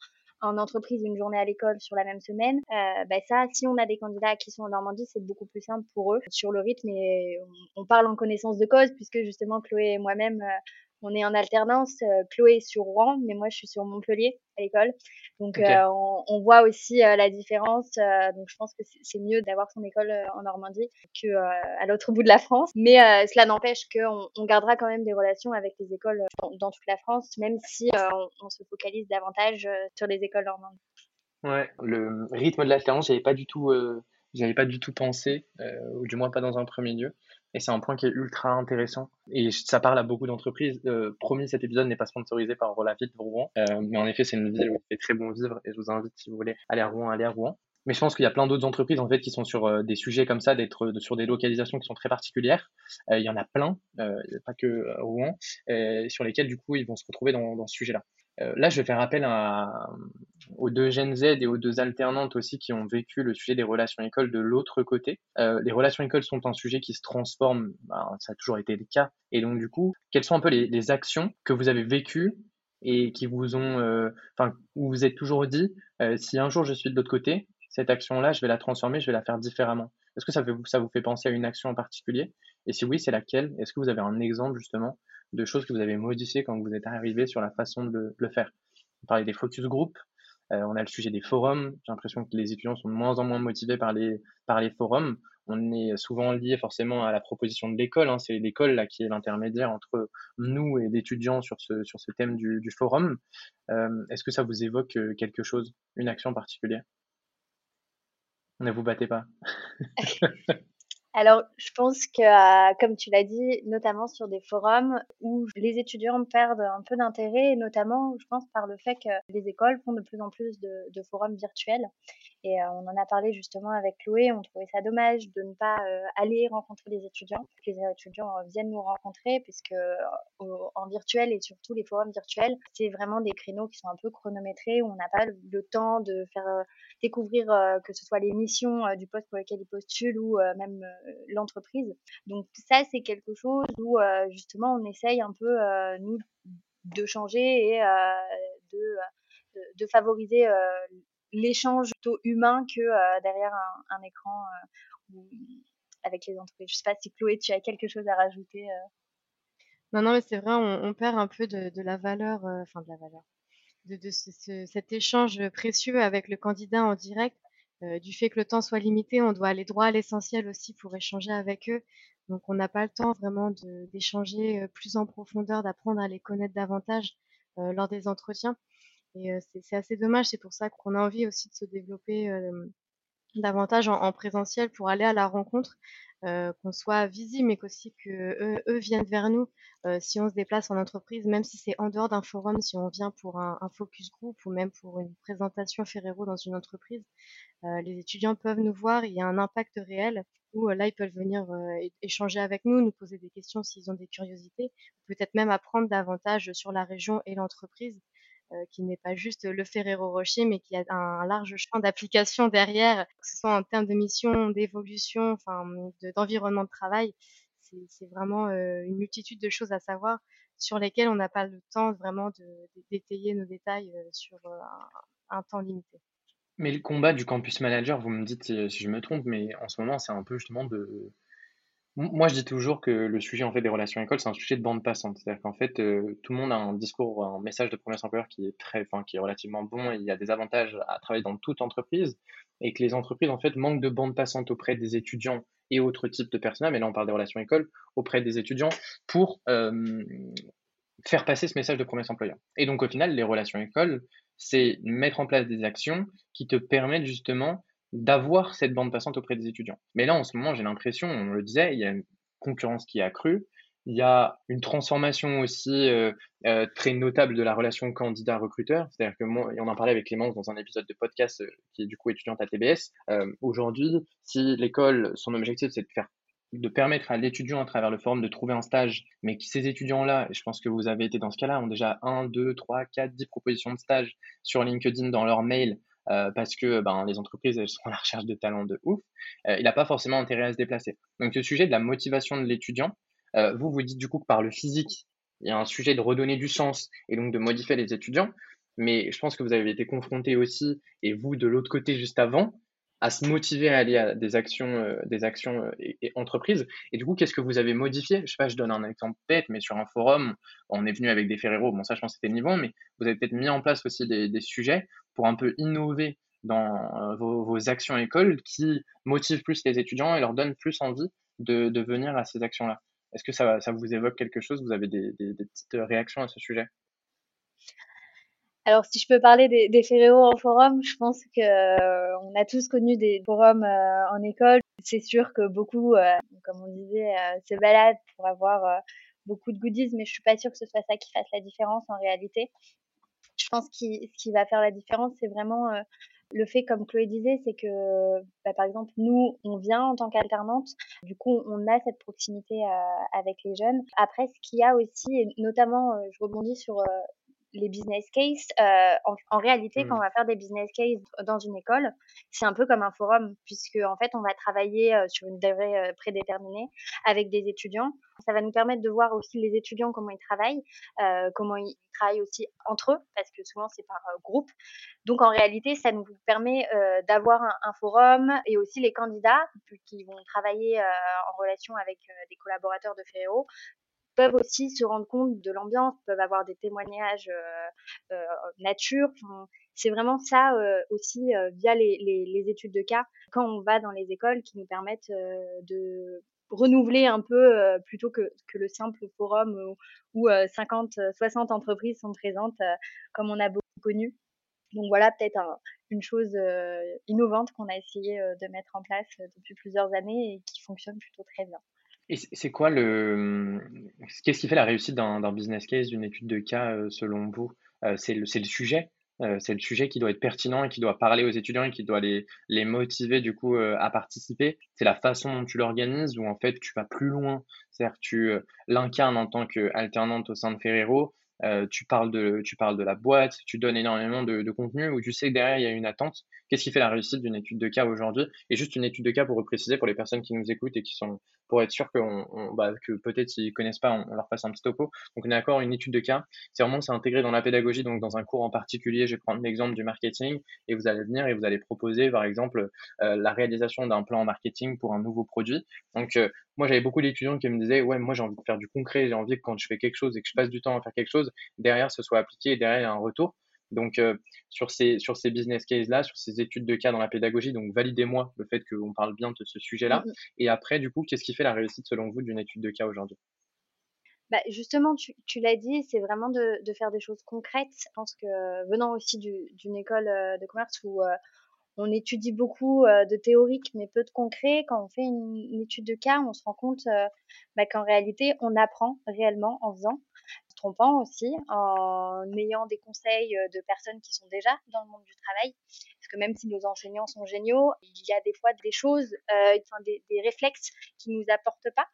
[SPEAKER 3] en entreprise une journée à l'école sur la même semaine, euh, bah ça, si on a des candidats qui sont en Normandie, c'est beaucoup plus simple pour eux. Sur le rythme et on, parle en connaissance de cause puisque justement Chloé et moi-même, euh, on est en alternance. Euh, Chloé est sur Rouen, mais moi je suis sur Montpellier à l'école. Donc euh, on, voit aussi euh, la différence. donc je pense que c'est mieux d'avoir son école en Normandie que à l'autre bout de la France. Mais cela n'empêche qu'on on gardera quand même des relations avec les écoles dans, toute la France, même si on, se focalise davantage sur les écoles normandes.
[SPEAKER 1] Ouais, le rythme de l'alternance, j'avais pas du tout, j'avais pas du tout pensé, ou du moins pas dans un premier lieu. Et c'est un point qui est ultra intéressant. Et ça parle à beaucoup d'entreprises. Euh, promis, cet épisode n'est pas sponsorisé par Rolavit Rouen. Euh, mais en effet, c'est une ville où il fait très bon vivre. Et je vous invite, si vous voulez, aller à Rouen, aller à Rouen. Mais je pense qu'il y a plein d'autres entreprises en fait qui sont sur euh, des sujets comme ça, d'être sur des localisations qui sont très particulières. Il y en a plein, pas que Rouen, sur lesquels du coup ils vont se retrouver dans ce sujet-là. Euh, là, je vais faire appel aux deux Gen Z et aux deux alternantes aussi qui ont vécu le sujet des relations écoles de l'autre côté. Euh, les relations écoles sont un sujet qui se transforme, bah, ça a toujours été le cas. Et donc, du coup, quelles sont un peu les, actions que vous avez vécues et qui vous ont, euh, enfin, où vous êtes toujours dit, euh, si un jour je suis de l'autre côté, cette action-là, je vais la transformer, je vais la faire différemment. Est-ce que ça, ça vous fait penser à une action en particulier? Et si oui, c'est laquelle? Est-ce que vous avez un exemple justement de choses que vous avez modifiées quand vous êtes arrivé sur la façon de le, faire. On parlait des focus group, euh, on a le sujet des forums. J'ai l'impression que les étudiants sont de moins en moins motivés par les, par les forums. On est souvent lié forcément à la proposition de l'école. Hein. C'est l'école là qui est l'intermédiaire entre nous et l'étudiant sur ce, sur ce thème du, du forum. Euh, Est-ce que ça vous évoque euh, quelque chose, une action particulière? Ne vous battez pas.
[SPEAKER 3] Alors, je pense que, euh, comme tu l'as dit, notamment sur des forums où les étudiants perdent un peu d'intérêt, notamment, je pense, par le fait que les écoles font de plus en plus de forums virtuels. Et euh, on en a parlé justement avec Chloé, on trouvait ça dommage de ne pas euh, aller rencontrer les étudiants, que les étudiants viennent nous rencontrer, puisque en virtuel et surtout les forums virtuels, c'est vraiment des créneaux qui sont un peu chronométrés, où on n'a pas le, temps de faire découvrir que ce soit les missions du poste pour lequel ils postulent ou même l'entreprise. Donc ça, c'est quelque chose où euh, justement on essaye un peu euh, nous de changer et euh, de, de, favoriser l'échange plutôt humain que derrière un, écran avec les entreprises. Je sais pas si Chloé, tu as quelque chose à rajouter.
[SPEAKER 2] Non, non, mais c'est vrai, on, perd un peu de, la valeur, enfin de la valeur, de, cet échange précieux avec le candidat en direct euh, du fait que le temps soit limité, on doit aller droit à l'essentiel aussi pour échanger avec eux. Donc on n'a pas le temps vraiment d'échanger euh, plus en profondeur, d'apprendre à les connaître davantage euh, lors des entretiens. Et c'est assez dommage, c'est pour ça qu'on a envie aussi de se développer davantage en, présentiel pour aller à la rencontre, qu'on soit visible, mais qu'aussi que eux, viennent vers nous si on se déplace en entreprise, même si c'est en dehors d'un forum, si on vient pour un, un, focus group ou même pour une présentation Ferrero dans une entreprise, euh, les étudiants peuvent nous voir, il y a un impact réel où euh, là, ils peuvent venir euh, échanger avec nous, nous poser des questions s'ils ont des curiosités, peut-être même apprendre davantage sur la région et l'entreprise, qui n'est pas juste le Ferrero Rocher, mais qui a un large champ d'application derrière, que ce soit en termes de mission, d'évolution, enfin, d'environnement de, travail. C'est vraiment une multitude de choses à savoir sur lesquelles on n'a pas le temps vraiment de d'étayer nos détails sur un temps limité.
[SPEAKER 1] Mais le combat du campus manager, vous me dites si, je me trompe, mais en ce moment, c'est un peu justement de. Moi, je dis toujours que le sujet en fait des relations écoles, c'est un sujet de bande passante. C'est-à-dire qu'en fait, euh, tout le monde a un discours, un message de promesse employeur qui est très, enfin, qui est relativement bon. Et il y a des avantages à travailler dans toute entreprise, et que les entreprises en fait manquent de bande passante auprès des étudiants et autres types de personnel. Mais là, on parle des relations écoles auprès des étudiants pour faire passer ce message de promesse employeur. Et donc, au final, les relations écoles, c'est mettre en place des actions qui te permettent justement d'avoir cette bande passante auprès des étudiants. Mais là, en ce moment, j'ai l'impression, on le disait, il y a une concurrence qui est accrue. Il y a une transformation aussi euh, euh, très notable de la relation candidat-recruteur. C'est-à-dire que moi, et on en parlait avec Clémence dans un épisode de podcast euh, qui est du coup étudiante à TBS. Aujourd'hui, si l'école, son objectif, c'est de faire de permettre à l'étudiant à travers le forum de trouver un stage, mais que ces étudiants-là, et je pense que vous avez été dans ce cas-là, ont déjà 1, 2, 3, 4, 10 propositions de stage sur LinkedIn dans leur mail euh, parce que ben, les entreprises elles sont à la recherche de talents de ouf, euh, il n'a pas forcément intérêt à se déplacer. Donc le sujet de la motivation de l'étudiant, euh, vous vous dites du coup que par le physique, il y a un sujet de redonner du sens et donc de modifier les étudiants, mais je pense que vous avez été confronté aussi, et vous de l'autre côté juste avant, à se motiver à aller à des actions, euh, des actions euh, et, entreprises. Et du coup, qu'est-ce que vous avez modifié? Je sais pas, je donne un exemple bête, mais sur un forum, on est venu avec des Ferrero. Bon, ça, je pense que c'était niveau, mais vous avez peut-être mis en place aussi des, sujets pour un peu innover dans euh, vos, vos, actions écoles qui motivent plus les étudiants et leur donnent plus envie de, venir à ces actions-là. Est-ce que ça, ça vous évoque quelque chose? Vous avez des petites réactions à ce sujet?
[SPEAKER 3] Alors, si je peux parler des, des en forum, je pense que euh, on a tous connu des forums euh, en école. C'est sûr que beaucoup, euh, comme on disait, se baladent pour avoir beaucoup de goodies, mais je suis pas sûre que ce soit ça qui fasse la différence en réalité. Je pense que ce qui va faire la différence, c'est vraiment le fait, comme Chloé disait, c'est que, bah, par exemple, nous, on vient en tant qu'alternante, du coup, on a cette proximité avec les jeunes. Après, ce qu'il y a aussi, et notamment, je rebondis sur les business cases, euh, en, réalité, quand on mmh. va faire des business cases dans une école, c'est un peu comme un forum, puisque en fait, on va travailler euh, sur une durée euh, prédéterminée avec des étudiants. Ça va nous permettre de voir aussi les étudiants comment ils travaillent, comment ils travaillent aussi entre eux, parce que souvent c'est par groupe. Donc en réalité, ça nous permet d'avoir un, un, forum et aussi les candidats qui vont travailler en relation avec des collaborateurs de Ferrero peuvent aussi se rendre compte de l'ambiance, peuvent avoir des témoignages euh, euh, nature. c'est vraiment ça euh, aussi euh, via les, les, les, études de cas quand on va dans les écoles qui nous permettent euh, de renouveler un peu plutôt que, que, le simple forum où, où 50, 60 entreprises sont présentes comme on a beaucoup connu. Donc voilà peut-être une chose innovante qu'on a essayé de mettre en place depuis plusieurs années et qui fonctionne plutôt très bien.
[SPEAKER 1] Et c'est quoi le. Qu'est-ce qui fait la réussite d'un business case, d'une étude de cas, euh, selon vous? Euh, C'est le, le sujet euh, c'est le sujet qui doit être pertinent et qui doit parler aux étudiants et qui doit les, les motiver du coup à participer? C'est la façon dont tu l'organises où en fait tu vas plus loin? C'est-à-dire tu l'incarnes en tant qu'alternante au sein de Ferrero. tu, parles de, tu parles de la boîte, tu donnes énormément de, de contenu où tu sais que derrière il y a une attente? Qu'est-ce qui fait la réussite d'une étude de cas aujourd'hui? Et juste une étude de cas pour préciser pour les personnes qui nous écoutent et qui sont pour être sûr bah, que peut-être s'ils connaissent pas, on, leur fasse un petit topo. Donc on est d'accord, une étude de cas, c'est vraiment c'est intégré dans la pédagogie, donc dans un cours en particulier, je vais prendre l'exemple du marketing et vous allez venir et vous allez proposer par exemple euh, la réalisation d'un plan en marketing pour un nouveau produit. Donc euh, moi j'avais beaucoup d'étudiants qui me disaient ouais moi j'ai envie de faire du concret, j'ai envie que quand je fais quelque chose et que je passe du temps à faire quelque chose, derrière ce soit appliqué et derrière il y a un retour. Donc, euh, sur, ces, sur ces business cases-là, sur ces études de cas dans la pédagogie, donc validez-moi le fait qu'on parle bien de ce sujet-là. Mm-hmm. Et après, du coup, qu'est-ce qui fait la réussite selon vous d'une étude de cas aujourd'hui?
[SPEAKER 3] Bah justement, tu, tu l'as dit, c'est vraiment de, de, faire des choses concrètes. Je pense que venant aussi d'une école euh, de commerce où euh, on étudie beaucoup de théorique mais peu de concret, quand on fait une, une étude de cas, on se rend compte bah, qu'en réalité, on apprend réellement en faisant trompant aussi, en ayant des conseils euh, de personnes qui sont déjà dans le monde du travail. Parce que même si nos enseignants sont géniaux, il y a des fois des choses, euh, des, réflexes qui nous apportent pas.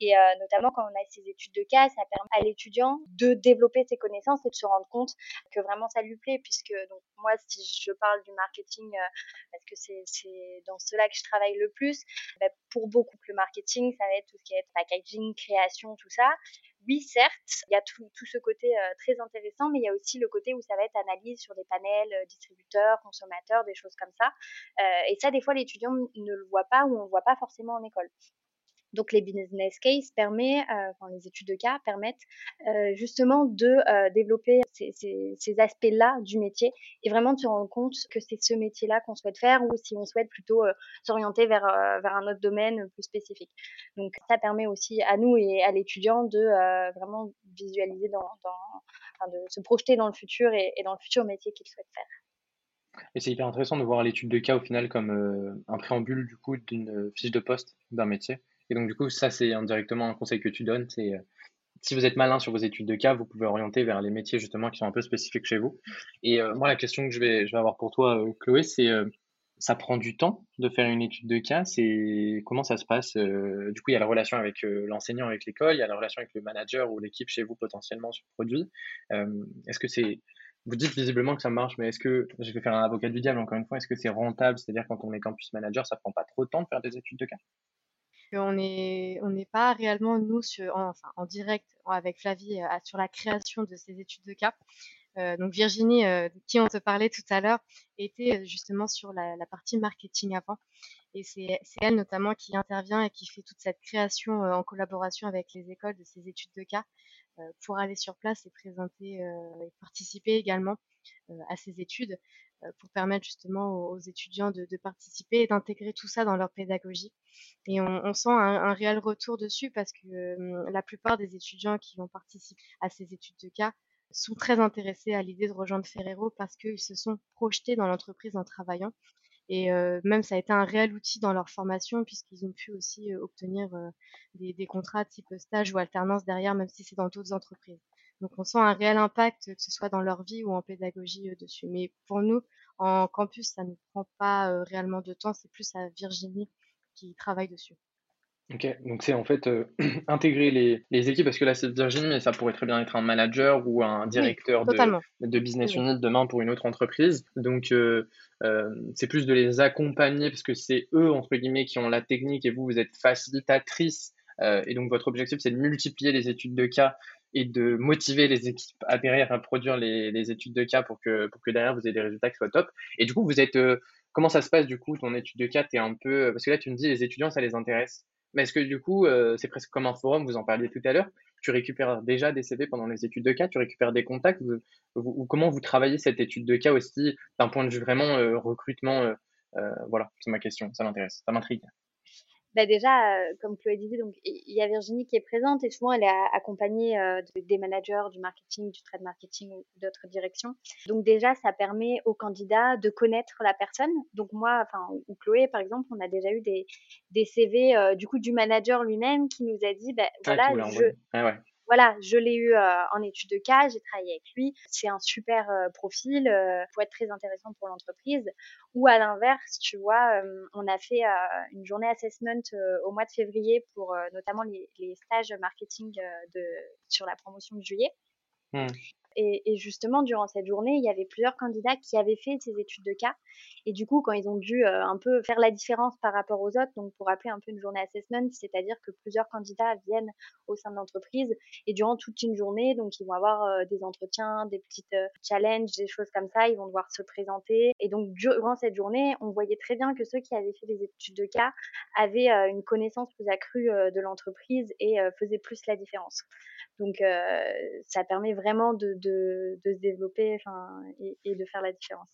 [SPEAKER 3] Et euh, notamment quand on a ces études de cas, ça permet à l'étudiant de développer ses connaissances et de se rendre compte que vraiment ça lui plaît. Puisque donc moi, si je parle du marketing, parce que c'est dans cela que je travaille le plus, bah, pour beaucoup le marketing, ça va être tout ce qui est packaging, création, tout ça oui, certes, il y a tout, tout ce côté euh, très intéressant, mais il y a aussi le côté où ça va être analyse sur des panels, euh, distributeurs, consommateurs, des choses comme ça. Euh, et ça, des fois, l'étudiant ne le voit pas ou on ne le voit pas forcément en école. Donc les business cases permet, euh, enfin les études de cas permettent euh, justement de euh, développer ces, aspects-là du métier et vraiment de se rendre compte que c'est ce métier-là qu'on souhaite faire ou si on souhaite plutôt s'orienter vers vers un autre domaine plus spécifique. Donc ça permet aussi à nous et à l'étudiant de vraiment visualiser dans, enfin, de se projeter dans le futur et, dans le futur métier qu'il souhaite faire.
[SPEAKER 1] Et c'est hyper intéressant de voir l'étude de cas au final comme un préambule du coup d'une fiche de poste d'un métier. Et donc du coup, ça c'est indirectement un conseil que tu donnes, c'est euh, si vous êtes malin sur vos études de cas, vous pouvez orienter vers les métiers justement qui sont un peu spécifiques chez vous. Et euh, moi, la question que je vais, je vais avoir pour toi, Chloé, c'est ça prend du temps de faire une étude de cas? C'est comment ça se passe Du coup, il y a la relation avec l'enseignant, avec l'école, il y a la relation avec le manager ou l'équipe chez vous potentiellement sur le produit. Est-ce que c'est vous dites visiblement que ça marche, mais est-ce que, je vais faire un avocat du diable encore une fois, est-ce que c'est rentable? C'est-à-dire quand on est campus manager, ça prend pas trop de temps de faire des études de cas?
[SPEAKER 2] On n'est pas réellement nous en, direct avec Flavie euh, sur la création de ces études de cas. Euh, donc Virginie, euh, qui on te parlait tout à l'heure, était justement sur la, partie marketing avant. Et c'est elle notamment qui intervient et qui fait toute cette création en collaboration avec les écoles de ces études de cas. Euh, pour aller sur place et présenter euh, et participer également euh, à ces études pour permettre justement aux, étudiants de, participer et d'intégrer tout ça dans leur pédagogie. Et on, sent un, réel retour dessus parce que la plupart des étudiants qui vont participer à ces études de cas sont très intéressés à l'idée de rejoindre Ferrero parce qu'ils se sont projetés dans l'entreprise en travaillant et même ça a été un réel outil dans leur formation puisqu'ils ont pu aussi obtenir des, des, contrats type stage ou alternance derrière, même si c'est dans d'autres entreprises. Donc on sent un réel impact, que ce soit dans leur vie ou en pédagogie dessus. Mais pour nous, en campus, ça ne prend pas réellement de temps, c'est plus à Virginie qui travaille dessus.
[SPEAKER 1] Ok, donc c'est en fait euh, intégrer les, les, équipes, parce que là c'est Virginie, mais ça pourrait très bien être un manager ou un directeur de, de, business unit demain pour une autre entreprise. Donc euh, euh, c'est plus de les accompagner, parce que c'est eux, entre guillemets, qui ont la technique et vous, vous êtes facilitatrice. Euh, et donc votre objectif, c'est de multiplier les études de cas et de motiver les équipes à derrière à produire les, études de cas pour que, pour que derrière vous ayez des résultats qui soient top. Et du coup, vous êtes... Euh, comment ça se passe du coup, ton étude de cas? Es un peu... Parce que là, tu me dis, les étudiants, ça les intéresse. Mais est-ce que du coup, euh, c'est presque comme un forum, vous en parliez tout à l'heure, tu récupères déjà des CV pendant les études de cas, tu récupères des contacts, ou comment vous travaillez cette étude de cas aussi d'un point de vue vraiment euh, recrutement Voilà, c'est ma question, ça m'intéresse, ça m'intrigue.
[SPEAKER 3] Bah déjà, euh, comme Chloé disait, donc il y a Virginie qui est présente et souvent elle est accompagnée euh, des managers du marketing, du trade marketing ou d'autres directions. Donc déjà, ça permet aux candidats de connaître la personne. Donc moi, enfin ou Chloé par exemple, on a déjà eu des, des CV euh, du coup du manager lui-même qui nous a dit, ben voilà, je, ah ouais voilà, je l'ai eu euh, en étude de cas, j'ai travaillé avec lui. C'est un super euh, profil, euh, pour être très intéressant pour l'entreprise. Ou à l'inverse, tu vois, on a fait une journée assessment au mois de février pour notamment les, stages marketing sur la promotion de juillet. Mmh. Et, justement, durant cette journée, il y avait plusieurs candidats qui avaient fait ces études de cas. Et du coup, quand ils ont dû euh, un peu faire la différence par rapport aux autres, donc pour appeler un peu une journée assessment, c'est-à-dire que plusieurs candidats viennent au sein de l'entreprise et durant toute une journée, donc ils vont avoir euh, des entretiens, des petites euh, challenges, des choses comme ça, ils vont devoir se présenter. Et donc durant cette journée, on voyait très bien que ceux qui avaient fait des études de cas avaient une connaissance plus accrue de l'entreprise et faisaient plus la différence. Donc ça permet vraiment de, de se développer et, de faire la différence.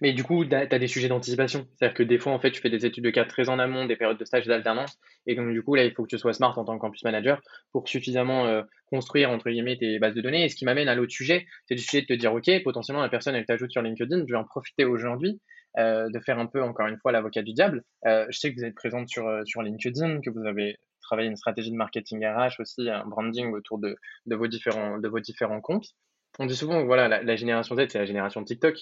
[SPEAKER 1] Mais du coup, tu as des sujets d'anticipation. C'est-à-dire que des fois, en fait, tu fais des études de cas très en amont, des périodes de stage d'alternance. Et donc, du coup, là, il faut que tu sois smart en tant que campus manager pour suffisamment euh, construire, entre guillemets, tes bases de données. Et ce qui m'amène à l'autre sujet, c'est du sujet de te dire, OK, potentiellement, la personne, elle t'ajoute sur LinkedIn, je vais en profiter aujourd'hui. Euh, de faire un peu, encore une fois, l'avocat du diable. Euh, je sais que vous êtes présente sur, sur LinkedIn, que vous avez travaillé une stratégie de marketing RH aussi, un branding autour de, de, vos, différents, de vos différents comptes. On dit souvent, voilà, la, génération Z, c'est la génération TikTok.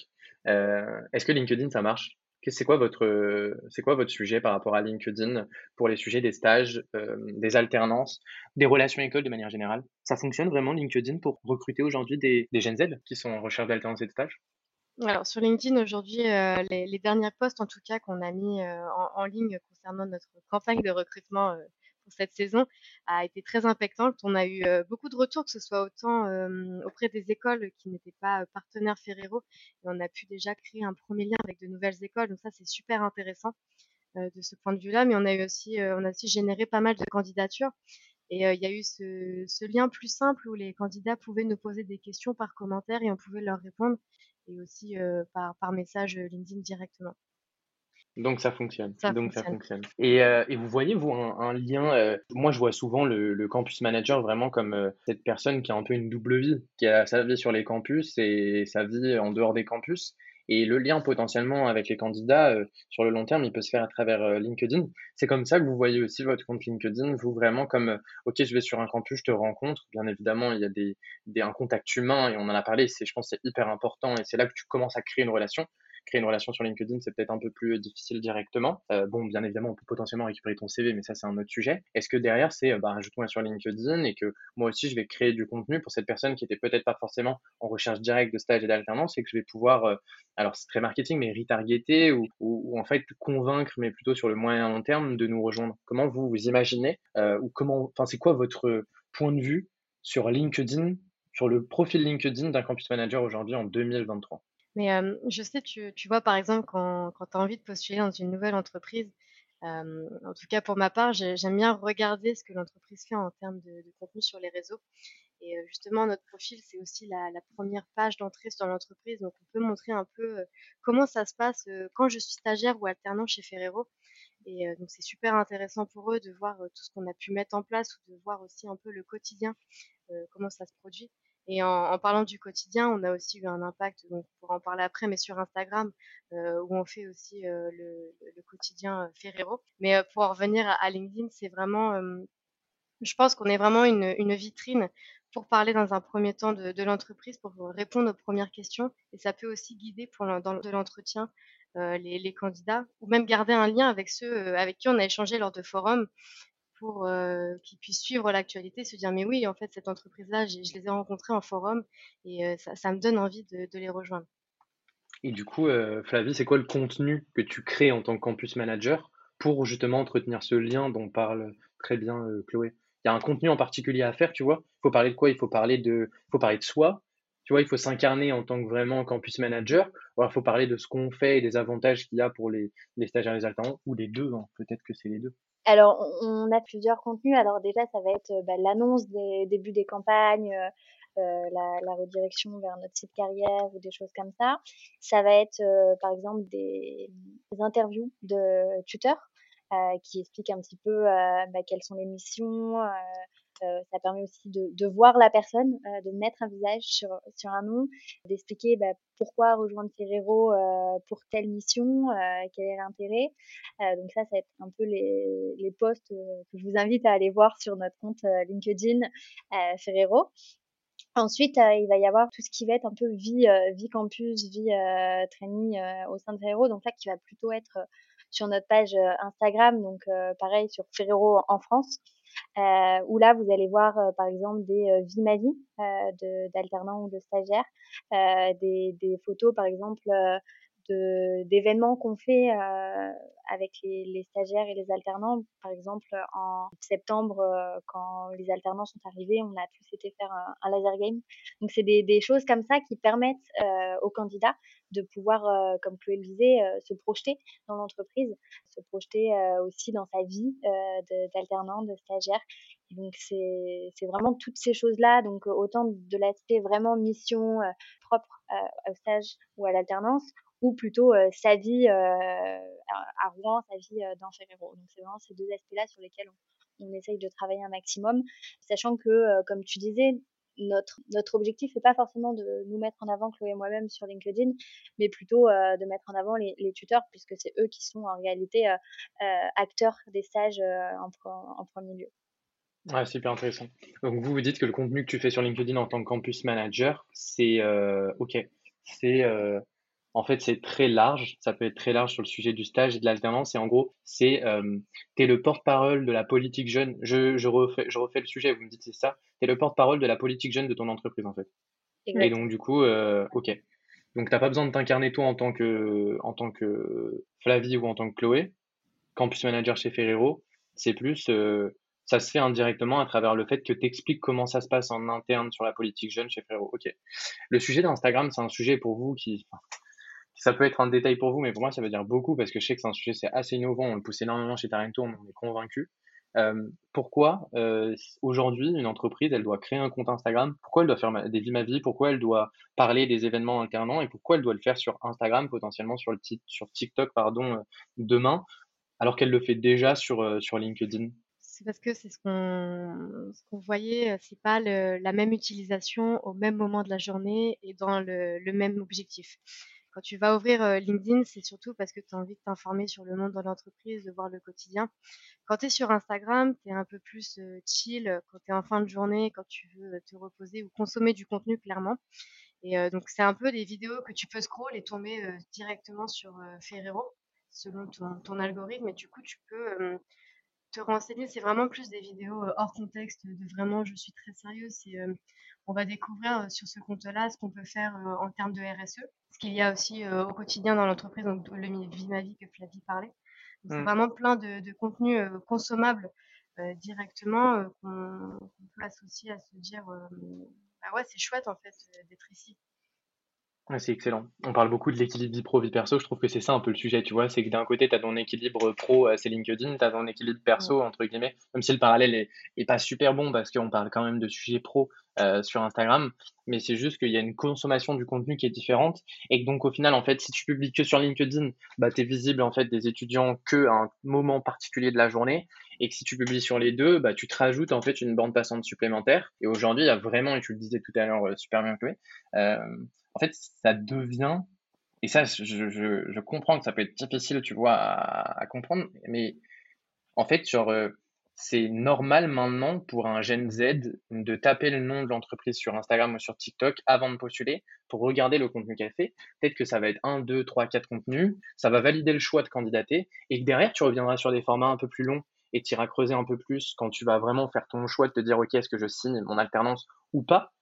[SPEAKER 1] Euh, Est-ce que LinkedIn, ça marche? C'est quoi votre c'est quoi votre sujet par rapport à LinkedIn pour les sujets des stages, euh, des alternances, des relations écoles de manière générale? Ça fonctionne vraiment LinkedIn pour recruter aujourd'hui des, des jeunes Z qui sont en recherche d'alternance et de stage
[SPEAKER 2] alors sur LinkedIn aujourd'hui, euh, les, derniers posts en tout cas qu'on a mis euh, en, ligne concernant notre campagne de recrutement euh, cette saison a été très impactante. On a eu beaucoup de retours, que ce soit autant auprès des écoles qui n'étaient pas partenaires Ferrero, et on a pu déjà créer un premier lien avec de nouvelles écoles. Donc ça, c'est super intéressant de ce point de vue-là. Mais on a eu aussi, on a aussi généré pas mal de candidatures. Et il y a eu ce, lien plus simple où les candidats pouvaient nous poser des questions par commentaire et on pouvait leur répondre, et aussi par message LinkedIn directement.
[SPEAKER 1] Donc ça fonctionne. Donc ça fonctionne. Et, euh, et vous voyez vous un, lien euh, Moi je vois souvent le, le campus manager vraiment comme euh, cette personne qui a un peu une double vie, qui a sa vie sur les campus et sa vie en dehors des campus. Et le lien potentiellement avec les candidats sur le long terme, il peut se faire à travers LinkedIn. C'est comme ça que vous voyez aussi votre compte LinkedIn, vous vraiment comme ok je vais sur un campus, je te rencontre. Bien évidemment il y a des, des un contact humain et on en a parlé. C'est je pense c'est hyper important et c'est là que tu commences à créer une relation créer une relation sur LinkedIn, c'est peut-être un peu plus difficile directement. Euh, bon, bien évidemment, on peut potentiellement récupérer ton CV, mais ça, c'est un autre sujet. Est-ce que derrière, c'est, euh, bah, ajoute-moi sur LinkedIn et que moi aussi, je vais créer du contenu pour cette personne qui était peut-être pas forcément en recherche directe de stage et d'alternance et que je vais pouvoir, euh, alors c'est très marketing, mais retargeter ou, en fait convaincre, mais plutôt sur le moyen long terme, de nous rejoindre. Comment vous vous imaginez ou comment, enfin, c'est quoi votre point de vue sur LinkedIn, sur le profil LinkedIn d'un campus manager aujourd'hui en 2023
[SPEAKER 2] mais je sais, tu, tu vois, par exemple, quand, quand tu as envie de postuler dans une nouvelle entreprise, en tout cas pour ma part, j'aime bien regarder ce que l'entreprise fait en termes de, contenu sur les réseaux. Et justement, notre profil, c'est aussi la, la, première page d'entrée dans l'entreprise. Donc, on peut montrer un peu comment ça se passe quand je suis stagiaire ou alternant chez Ferrero. Et donc, c'est super intéressant pour eux de voir tout ce qu'on a pu mettre en place ou de voir aussi un peu le quotidien, comment ça se produit. Et en, parlant du quotidien, on a aussi eu un impact, donc on pourra en parler après, mais sur Instagram, euh, où on fait aussi euh, le, quotidien euh, Ferrero. Mais pour en revenir à, LinkedIn, c'est vraiment, je pense qu'on est vraiment une, vitrine pour parler dans un premier temps de, l'entreprise, pour répondre aux premières questions. Et ça peut aussi guider dans de l'entretien les, candidats, ou même garder un lien avec ceux avec qui on a échangé lors de forums pour euh, qu'ils puissent suivre l'actualité, se dire mais oui, en fait, cette entreprise-là, je les ai rencontrés en forum et euh, ça, me donne envie de, les rejoindre.
[SPEAKER 1] Et du coup, euh, Flavie, c'est quoi le contenu que tu crées en tant que campus manager pour justement entretenir ce lien dont parle très bien Chloé? Il y a un contenu en particulier à faire, tu vois? Il faut parler de quoi? Il faut parler de, faut parler de soi. Tu vois, il faut s'incarner en tant que vraiment campus manager. Il faut parler de ce qu'on fait et des avantages qu'il y a pour les, les stagiaires et les alternants, ou les deux. Hein. Peut-être que c'est les deux.
[SPEAKER 3] Alors, on a plusieurs contenus. Alors déjà, ça va être bah, l'annonce des débuts des campagnes, euh, euh, la, la, redirection vers notre site carrière ou des choses comme ça. Ça va être, euh, par exemple, des, des, interviews de tuteurs euh, qui expliquent un petit peu euh, bah, quelles sont les missions, euh, ça permet aussi de, voir la personne, euh, de mettre un visage sur, un nom, d'expliquer bah, pourquoi rejoindre Ferrero euh, pour telle mission, quel est l'intérêt. donc ça, être un peu les, les posts que je vous invite à aller voir sur notre compte LinkedIn Ferrero. Ensuite, il va y avoir tout ce qui va être un peu vie, campus, vie training au sein de Ferrero. Donc là, qui va plutôt être sur notre page Instagram, donc pareil sur Ferrero en France. Euh, où là vous allez voir euh, par exemple des euh, vies ma vie d'alternants ou de stagiaires, des, des, photos par exemple d'événements qu'on fait avec les, stagiaires et les alternants. Par exemple, en septembre, quand les alternants sont arrivés, on a tous été faire un, laser game. Donc, c'est des, choses comme ça qui permettent aux candidats de pouvoir, comme Chloé le disait, se projeter dans l'entreprise, se projeter aussi dans sa vie d'alternant, de, de stagiaire. Et donc, c'est vraiment toutes ces choses-là. Donc, autant de l'aspect vraiment mission propre au stage ou à l'alternance, ou plutôt sa vie à Rouen, sa vie dans Ferrero. Donc c'est vraiment ces deux aspects-là sur lesquels on, on, essaye de travailler un maximum, sachant que, comme tu disais, notre, notre objectif n'est pas forcément de nous mettre en avant, Chloé et moi-même, sur LinkedIn, mais plutôt de mettre en avant les, les tuteurs, puisque c'est eux qui sont en réalité acteurs des stages en, en, premier lieu.
[SPEAKER 1] Ouais, super intéressant. Donc vous vous dites que le contenu que tu fais sur LinkedIn en tant que campus manager, c'est ok, c'est en fait, c'est très large. Ça peut être très large sur le sujet du stage et de l'alternance. Et en gros, c'est, euh, tu es le porte-parole de la politique jeune. Je, je, refais, je refais le sujet, vous me dites c'est ça. Tu es le porte-parole de la politique jeune de ton entreprise, en fait. Et donc, du coup, euh, ok. Donc, t'as pas besoin de t'incarner toi en tant que, en tant que Flavie ou en tant que Chloé, campus manager chez Ferrero. C'est plus, euh, ça se fait indirectement à travers le fait que tu expliques comment ça se passe en interne sur la politique jeune chez Ferrero. Ok. Le sujet d'Instagram, c'est un sujet pour vous qui, ça peut être un détail pour vous, mais pour moi, ça veut dire beaucoup parce que je sais que c'est un sujet, c'est assez innovant. On le pousse énormément chez Tarento, on est convaincu. pourquoi aujourd'hui une entreprise, elle doit créer un compte Instagram? Pourquoi elle doit faire des vies ma vie? Pourquoi elle doit parler des événements alternants Et pourquoi elle doit le faire sur Instagram, potentiellement sur, le sur TikTok pardon, demain, alors qu'elle le fait déjà sur, sur LinkedIn?
[SPEAKER 2] C'est parce que c'est ce qu'on ce qu'on voyait, c'est pas la même utilisation au même moment de la journée et dans le, le même objectif. Quand tu vas ouvrir LinkedIn, c'est surtout parce que tu as envie de t'informer sur le monde de l'entreprise, de voir le quotidien. Quand tu es sur Instagram, tu es un peu plus chill, quand tu es en fin de journée, quand tu veux te reposer ou consommer du contenu clairement. Et donc c'est un peu des vidéos que tu peux scroll et tomber directement sur Ferrero selon ton, algorithme et du coup tu peux te renseigner. C'est vraiment plus des vidéos hors contexte de vraiment je suis très sérieuse. On va découvrir sur ce compte-là ce qu'on peut faire en termes de RSE, ce qu'il y a aussi au quotidien dans l'entreprise, donc le Vie ma vie que Flavie parlait. C'est mmh. vraiment plein de, de contenus consommables directement qu'on peut associer à se dire bah ouais c'est chouette en fait d'être ici
[SPEAKER 1] c'est excellent. On parle beaucoup de l'équilibre vie pro, vie perso. Je trouve que c'est ça un peu le sujet, tu vois. C'est que d'un côté, tu as ton équilibre pro, euh, c'est LinkedIn, tu as ton équilibre perso, entre guillemets, même si le parallèle est, pas super bon parce qu'on parle quand même de sujets pro euh, sur Instagram. Mais c'est juste qu'il y a une consommation du contenu qui est différente. Et que donc, au final, en fait, si tu publies que sur LinkedIn, bah, tu es visible, en fait, des étudiants que à un moment particulier de la journée. Et que si tu publies sur les deux, bah, tu te rajoutes, en fait, une bande passante supplémentaire. Et aujourd'hui, il y a vraiment, et tu le disais tout à l'heure, euh, super bien, Chloé, euh, en fait, ça devient, et ça, je, comprends que ça peut être difficile, tu vois, à, comprendre, mais en fait, genre, euh, c'est normal maintenant pour un Gen Z de taper le nom de l'entreprise sur Instagram ou sur TikTok avant de postuler pour regarder le contenu qu'elle fait. Peut-être que ça va être un, deux, trois, quatre contenus, ça va valider le choix de candidater et que derrière, tu reviendras sur des formats un peu plus longs et tu iras creuser un peu plus quand tu vas vraiment faire ton choix de te dire, OK, est-ce que je signe mon alternance ou pas?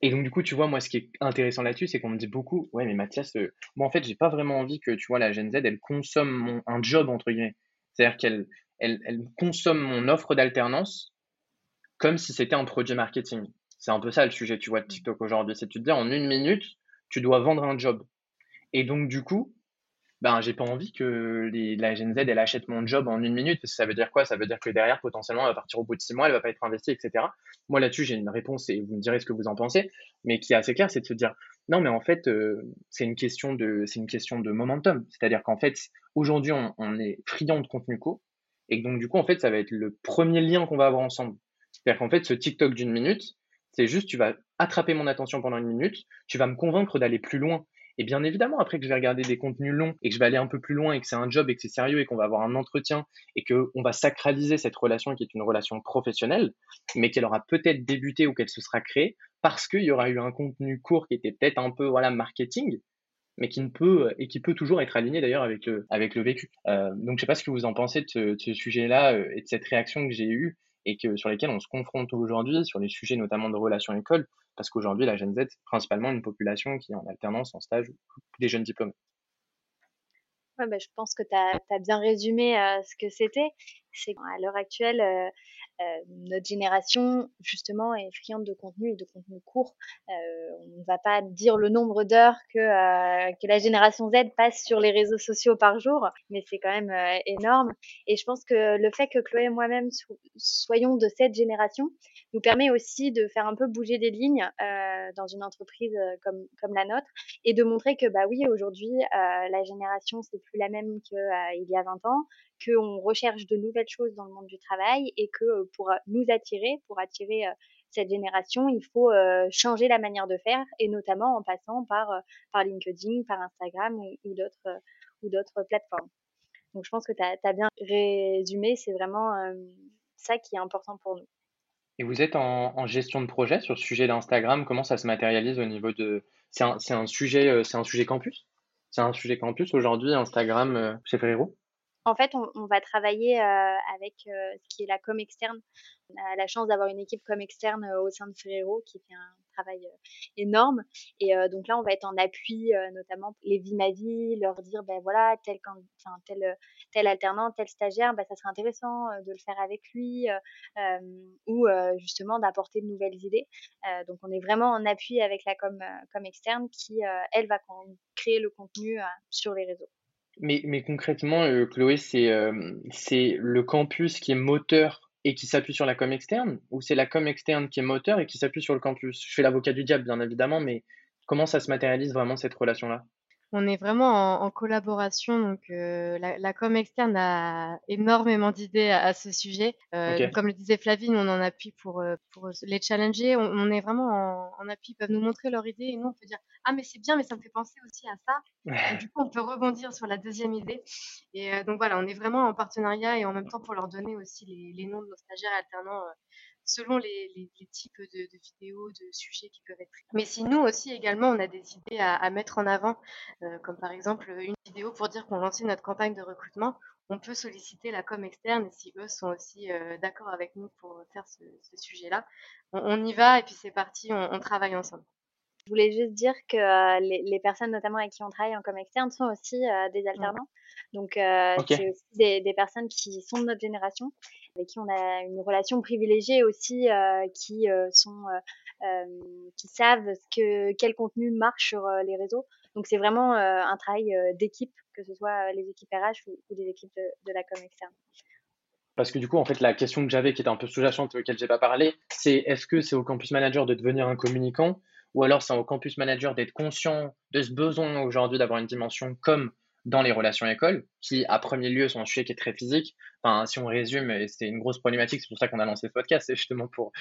[SPEAKER 1] Et donc, du coup, tu vois, moi, ce qui est intéressant là-dessus, c'est qu'on me dit beaucoup, ouais, mais Mathias, euh, moi, en fait, j'ai pas vraiment envie que, tu vois, la Gen Z, elle consomme mon, un job, entre guillemets. C'est-à-dire qu'elle elle, elle consomme mon offre d'alternance comme si c'était un produit marketing. C'est un peu ça le sujet, tu vois, de TikTok aujourd'hui. C'est tu te dis, en une minute, tu dois vendre un job. Et donc, du coup, ben j'ai pas envie que les, la Gen Z elle achète mon job en une minute parce que ça veut dire quoi? Ça veut dire que derrière potentiellement elle va partir au bout de six mois, elle va pas être investie, etc. Moi là-dessus j'ai une réponse et vous me direz ce que vous en pensez, mais qui est assez clair, c'est de se dire non mais en fait euh, c'est une question de c'est une question de momentum, c'est-à-dire qu'en fait aujourd'hui on, on, est friand de contenu co et donc du coup en fait ça va être le premier lien qu'on va avoir ensemble. C'est-à-dire qu'en fait ce TikTok d'une minute, c'est juste tu vas attraper mon attention pendant une minute, tu vas me convaincre d'aller plus loin et bien évidemment, après que je vais regarder des contenus longs et que je vais aller un peu plus loin et que c'est un job et que c'est sérieux et qu'on va avoir un entretien et qu'on va sacraliser cette relation qui est une relation professionnelle, mais qu'elle aura peut-être débuté ou qu'elle se sera créée parce qu'il y aura eu un contenu court qui était peut-être un peu voilà marketing, mais qui ne peut et qui peut toujours être aligné d'ailleurs avec le, avec le vécu. Euh, donc je sais pas ce que vous en pensez de ce, sujet-là euh, et de cette réaction que j'ai eue et sur lesquels on se confronte aujourd'hui sur les sujets notamment de relations école parce qu'aujourd'hui, la Gen Z, c'est principalement une population qui est en alternance, en stage, des jeunes diplômés.
[SPEAKER 3] Ouais, bah, je pense que tu as, bien résumé euh, ce que c'était. C'est à l'heure actuelle, euh, euh, notre génération, justement, est friande de contenu et de contenu court. Euh, on ne va pas dire le nombre d'heures que, euh, que la génération Z passe sur les réseaux sociaux par jour, mais c'est quand même énorme. Et je pense que le fait que Chloé et moi-même soyons de cette génération nous permet aussi de faire un peu bouger des lignes dans une entreprise comme, comme la nôtre et de montrer que, bah oui, aujourd'hui, la génération, c'est plus la même qu'il y a 20 ans, qu'on recherche de nouvelles choses dans le monde du travail et que pour nous attirer, pour attirer cette génération, il faut changer la manière de faire et notamment en passant par, LinkedIn, par Instagram ou, d'autres plateformes. Donc je pense que tu as, bien résumé, c'est vraiment ça qui est important pour nous.
[SPEAKER 1] Et vous êtes en, gestion de projet sur ce sujet d'Instagram, comment ça se matérialise au niveau de... C'est un, sujet, un sujet campus? C'est un sujet campus aujourd'hui, Instagram chez Ferrero
[SPEAKER 3] en fait, on, va travailler euh, avec euh, ce qui est la com externe. On a la chance d'avoir une équipe com externe euh, au sein de Ferrero qui fait un travail énorme. Et donc là, on va être en appui, notamment les vies leur dire, ben voilà, tel, tel, alternant, tel stagiaire, ben, ça serait intéressant de le faire avec lui ou justement d'apporter de nouvelles idées. donc on est vraiment en appui avec la com externe qui, elle, va créer le contenu sur les réseaux.
[SPEAKER 1] Mais, mais concrètement, Chloé, c'est c'est le campus qui est moteur et qui s'appuie sur la com externe ou c'est la com externe qui est moteur et qui s'appuie sur le campus? Je fais l'avocat du diable, bien évidemment, mais comment ça se matérialise vraiment cette relation-là?
[SPEAKER 2] On est vraiment en, collaboration, donc euh, la, com externe a énormément d'idées à, ce sujet. Euh, comme le disait Flavine, on en appuie pour, euh, pour les challenger. On, est vraiment en, appui, ils peuvent nous montrer leurs idées et nous on peut dire ah mais c'est bien, mais ça me fait penser aussi à ça. du coup on peut rebondir sur la deuxième idée. Et donc voilà, on est vraiment en partenariat et en même temps pour leur donner aussi les, les noms de nos stagiaires alternants selon les, types de, vidéos, de sujets qui peuvent être pris. Mais si nous aussi également, on a des idées à, mettre en avant, euh, comme par exemple une vidéo pour dire qu'on lançait notre campagne de recrutement, on peut solliciter la com externe si eux sont aussi euh, d'accord avec nous pour faire ce, sujet-là. On, y va et puis c'est parti, on, travaille ensemble.
[SPEAKER 3] Je voulais juste dire que euh, les, personnes notamment avec qui on travaille en com externe sont aussi des alternants. Donc c'est aussi des, des, personnes qui sont de notre génération avec qui on a une relation privilégiée aussi, euh, qui euh, sont, euh, qui savent ce que quel contenu marche sur les réseaux. Donc c'est vraiment un travail d'équipe, que ce soit les équipes RH ou, les équipes de, la com externe.
[SPEAKER 1] Parce que du coup, en fait, la question que j'avais, qui était un peu sous-jacente, auquel j'ai pas parlé, c'est est-ce que c'est au campus manager de devenir un communicant, ou alors c'est au campus manager d'être conscient de ce besoin aujourd'hui d'avoir une dimension comme dans les relations écoles, qui à premier lieu sont un sujet qui est très physique. Enfin, si on résume, c'est une grosse problématique, c'est pour ça qu'on a lancé ce podcast, c'est justement pour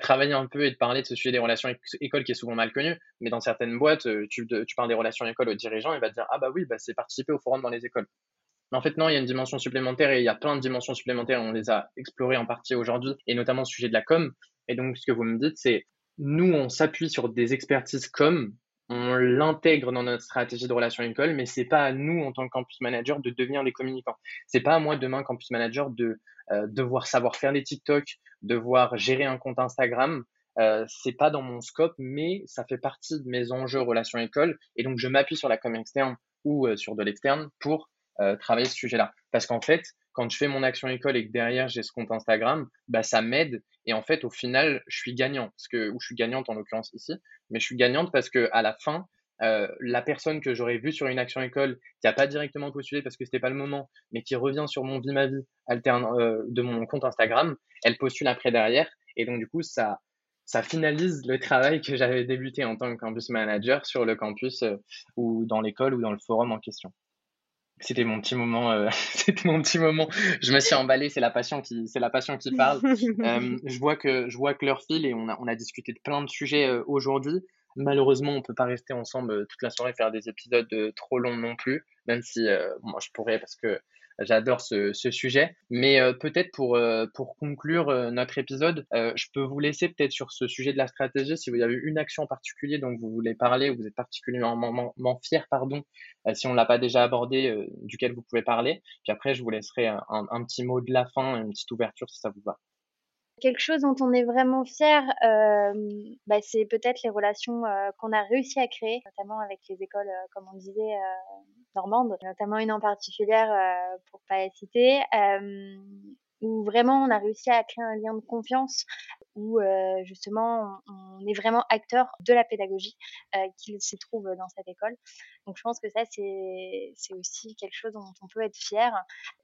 [SPEAKER 1] travailler un peu et de parler de ce sujet des relations écoles qui est souvent mal connu. Mais dans certaines boîtes, euh, tu, parles des relations écoles au dirigeant, il va te dire ah bah oui, bah, c'est participer au forum dans les écoles. Mais en fait, non, il y a une dimension supplémentaire et il y a plein de dimensions supplémentaires. On les a explorées en partie aujourd'hui et notamment le sujet de la com. Et donc, ce que vous me dites, c'est nous, on s'appuie sur des expertises com on l'intègre dans notre stratégie de relation école, mais c'est pas à nous en tant que campus manager de devenir des communicants. C'est pas à moi demain campus manager de euh, devoir savoir faire des TikTok, devoir gérer un compte Instagram. Euh, c'est pas dans mon scope, mais ça fait partie de mes enjeux relation école, et donc je m'appuie sur la com externe ou euh, sur de l'externe pour euh, travailler ce sujet-là. Parce qu'en fait, quand je fais mon action école et que derrière j'ai ce compte Instagram, bah ça m'aide et en fait au final je suis gagnant ou je suis gagnante en l'occurrence ici, mais je suis gagnante parce que à la fin euh, la personne que j'aurais vue sur une action école qui a pas directement postulé parce que c'était pas le moment, mais qui revient sur mon vie ma vie euh, de mon compte Instagram, elle postule après derrière et donc du coup ça ça finalise le travail que j'avais débuté en tant que campus manager sur le campus ou dans l'école ou dans le forum en question. C'était mon petit moment. Euh, c'était mon petit moment. Je me suis emballé. C'est la passion qui, c'est la passion qui parle. Euh, je vois que, je vois que l'heure file et on a, on a discuté de plein de sujets euh, aujourd'hui. Malheureusement, on peut pas rester ensemble toute la soirée faire des épisodes trop longs non plus. Même si moi je pourrais parce que J'adore ce, ce, sujet. Mais euh, peut-être pour, euh, pour conclure euh, notre épisode, je peux vous laisser peut-être sur ce sujet de la stratégie, si vous avez une action en particulier dont vous voulez parler, ou vous êtes particulièrement fier, pardon, si on ne l'a pas déjà abordé, duquel vous pouvez parler. Puis après, je vous laisserai un, un petit mot de la fin, une petite ouverture si ça vous va
[SPEAKER 3] quelque chose dont on est vraiment fier, euh, bah, c'est peut-être les relations euh, qu'on a réussi à créer, notamment avec les écoles, euh, comme on disait, normandes, notamment une en particulière, pour pas la citer, où vraiment on a réussi à créer un lien de confiance, où justement on, est vraiment acteur de la pédagogie qu'il s'y trouve dans cette école. Donc je pense que ça c'est aussi quelque chose dont on peut être fier,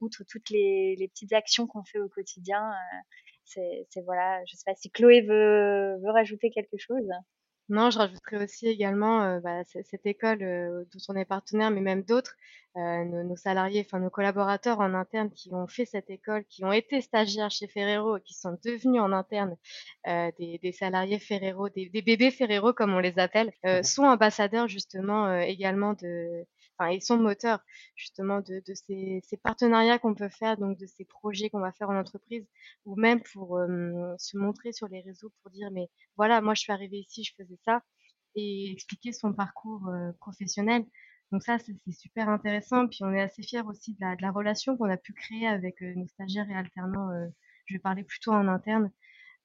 [SPEAKER 3] outre toutes les petites actions qu'on fait au quotidien c'est voilà, je sais pas si Chloé veut, veut rajouter quelque chose.
[SPEAKER 2] Non, je rajouterais aussi également euh, bah, cette école euh, dont on est partenaire, mais même d'autres, euh, nos, salariés, enfin nos collaborateurs en interne qui ont fait cette école, qui ont été stagiaires chez Ferrero et qui sont devenus en interne des, des, salariés Ferrero, des, des, bébés Ferrero comme on les appelle, mmh sont ambassadeurs justement également de, enfin, ils sont moteurs justement de, de ces, ces, partenariats qu'on peut faire, donc de ces projets qu'on va faire en entreprise, ou même pour euh, se montrer sur les réseaux pour dire mais voilà, moi je suis arrivée ici, je faisais ça, et expliquer son parcours euh, professionnel. Donc ça, c'est super intéressant. Puis on est assez fiers aussi de la, de la relation qu'on a pu créer avec euh, nos stagiaires et alternants. je vais parler plutôt en interne,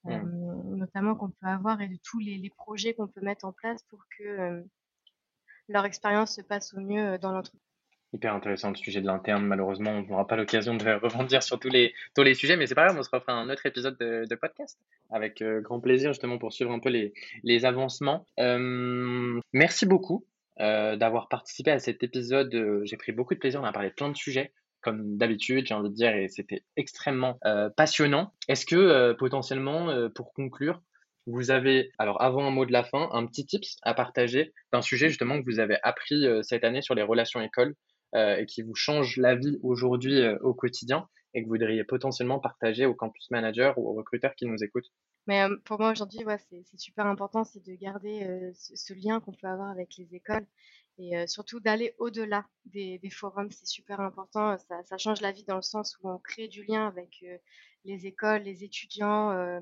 [SPEAKER 2] notamment qu'on peut avoir et de tous les, les projets qu'on peut mettre en place pour que leur expérience se passe au mieux euh, dans l'entreprise.
[SPEAKER 1] Hyper intéressant le sujet de l'interne. Malheureusement, on n'aura pas l'occasion de rebondir sur tous les, tous les sujets, mais c'est pas grave, on se refera un autre épisode de, podcast avec euh, grand plaisir justement pour suivre un peu les, les avancements. Euh, merci beaucoup d'avoir participé à cet épisode. J'ai pris beaucoup de plaisir, on a parlé de plein de sujets comme d'habitude, j'ai envie de dire, et c'était extrêmement passionnant. Est-ce que potentiellement, pour conclure, vous avez, alors avant un mot de la fin, un petit tips à partager d'un sujet justement que vous avez appris cette année sur les relations écoles et qui vous change la vie aujourd'hui au quotidien et que vous voudriez potentiellement partager au campus manager ou aux recruteurs qui nous écoutent
[SPEAKER 2] Mais pour moi aujourd'hui, c'est super important, c'est de garder ce, lien qu'on peut avoir avec les écoles et surtout d'aller au-delà des, forums, c'est super important. Ça, change la vie dans le sens où on crée du lien avec les écoles, les étudiants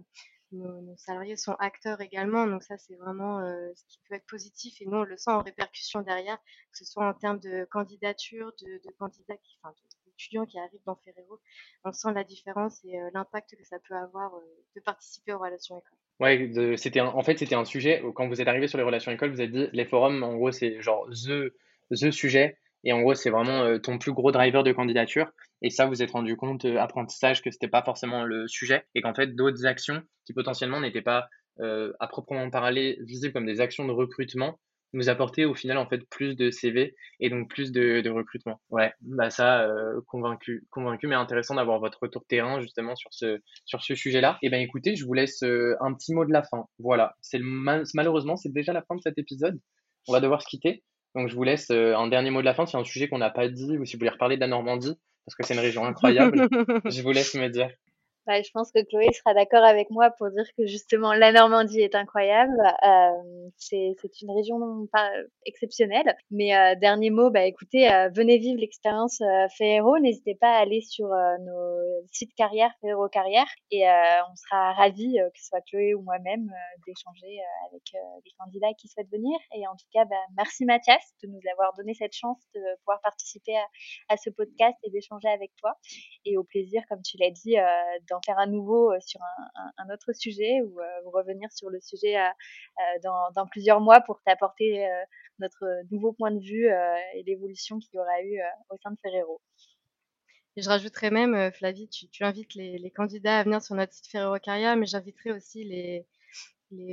[SPEAKER 2] nos, salariés sont acteurs également, donc ça c'est vraiment euh, ce qui peut être positif et nous on le sent en répercussion derrière, que ce soit en termes de candidature, de, candidats, qui, enfin d'étudiants qui arrivent dans Ferrero, on sent la différence et euh, l'impact que ça peut avoir euh, de participer aux relations écoles.
[SPEAKER 1] Ouais, c'était en fait c'était un sujet quand vous êtes arrivé sur les relations écoles, vous avez dit les forums en gros c'est genre the the sujet et en gros, c'est vraiment euh, ton plus gros driver de candidature. Et ça, vous êtes rendu compte, euh, apprentissage, que c'était pas forcément le sujet et qu'en fait, d'autres actions qui potentiellement n'étaient pas euh, à proprement parler visibles comme des actions de recrutement nous apportaient au final en fait plus de CV et donc plus de, de recrutement. Ouais, bah ça, convaincu, convaincu, mais intéressant d'avoir votre retour terrain justement sur ce sur ce sujet-là. Et eh ben écoutez, je vous laisse un petit mot de la fin. Voilà, c'est malheureusement c'est déjà la fin de cet épisode. On va devoir se quitter. Donc je vous laisse euh, un dernier mot de la fin, c'est un sujet qu'on n'a pas dit, ou si vous voulez reparler de la Normandie, parce que c'est une région incroyable, je vous laisse me dire.
[SPEAKER 3] Bah, je pense que Chloé sera d'accord avec moi pour dire que justement la Normandie est incroyable. Euh, c'est une région pas exceptionnelle. Mais euh, dernier mot, bah écoutez, euh, venez vivre l'expérience Ferrero. N'hésitez pas à aller sur nos sites carrière Ferrero Carrière et on sera ravis, que ce soit Chloé ou moi-même, d'échanger avec les candidats qui souhaitent venir. Et en tout cas, bah, merci Mathias de nous avoir donné cette chance de pouvoir participer à, à ce podcast et d'échanger avec toi. Et au plaisir, comme tu l'as dit, dans faire à nouveau euh, sur un, autre sujet ou, euh, revenir sur le sujet euh, dans, plusieurs mois pour t'apporter notre nouveau point de vue et l'évolution qu'il y aura eu au sein de Ferrero.
[SPEAKER 2] Je rajouterais même, Flavie, tu, invites les, candidats à venir sur notre site Ferrero Caria, mais j'inviterai aussi les,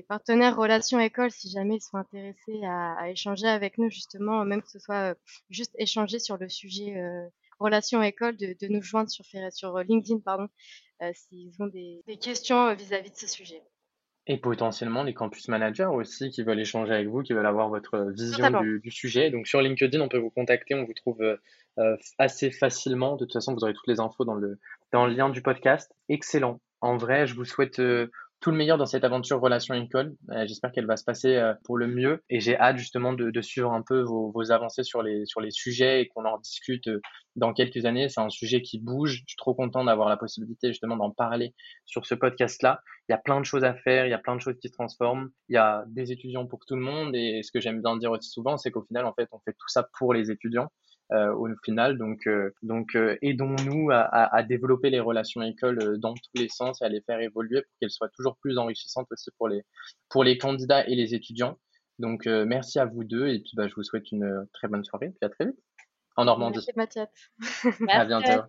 [SPEAKER 2] partenaires relations écoles si jamais ils sont intéressés à, échanger avec nous justement, même que ce soit juste échanger sur le sujet relations école, de, nous joindre sur, sur LinkedIn pardon, euh, s'ils ont des, questions euh, vis-à-vis de ce sujet.
[SPEAKER 1] Et potentiellement les campus managers aussi qui veulent échanger avec vous, qui veulent avoir votre vision du, sujet. Donc sur LinkedIn, on peut vous contacter, on vous trouve euh, assez facilement. De toute façon, vous aurez toutes les infos dans le, dans le lien du podcast. Excellent. En vrai, je vous souhaite tout le meilleur dans cette aventure relation école. Euh, j'espère qu'elle va se passer euh, pour le mieux et j'ai hâte justement de, de, suivre un peu vos, vos, avancées sur les, sur les sujets et qu'on en discute euh, dans quelques années. C'est un sujet qui bouge. Je suis trop content d'avoir la possibilité justement d'en parler sur ce podcast-là. Il y a plein de choses à faire, il y a plein de choses qui se transforment. Il y a des étudiants pour tout le monde et ce que j'aime bien dire aussi souvent, c'est qu'au final, en fait, on fait tout ça pour les étudiants. Euh, au final. Donc, euh, donc euh, aidons-nous à, à, développer les relations écoles dans tous les sens et à les faire évoluer pour qu'elles soient toujours plus enrichissantes aussi pour les, pour les candidats et les étudiants. Donc, merci à vous deux et puis bah, je vous souhaite une très bonne soirée. Puis à très vite en Normandie.
[SPEAKER 2] Merci Mathias.
[SPEAKER 1] à bientôt.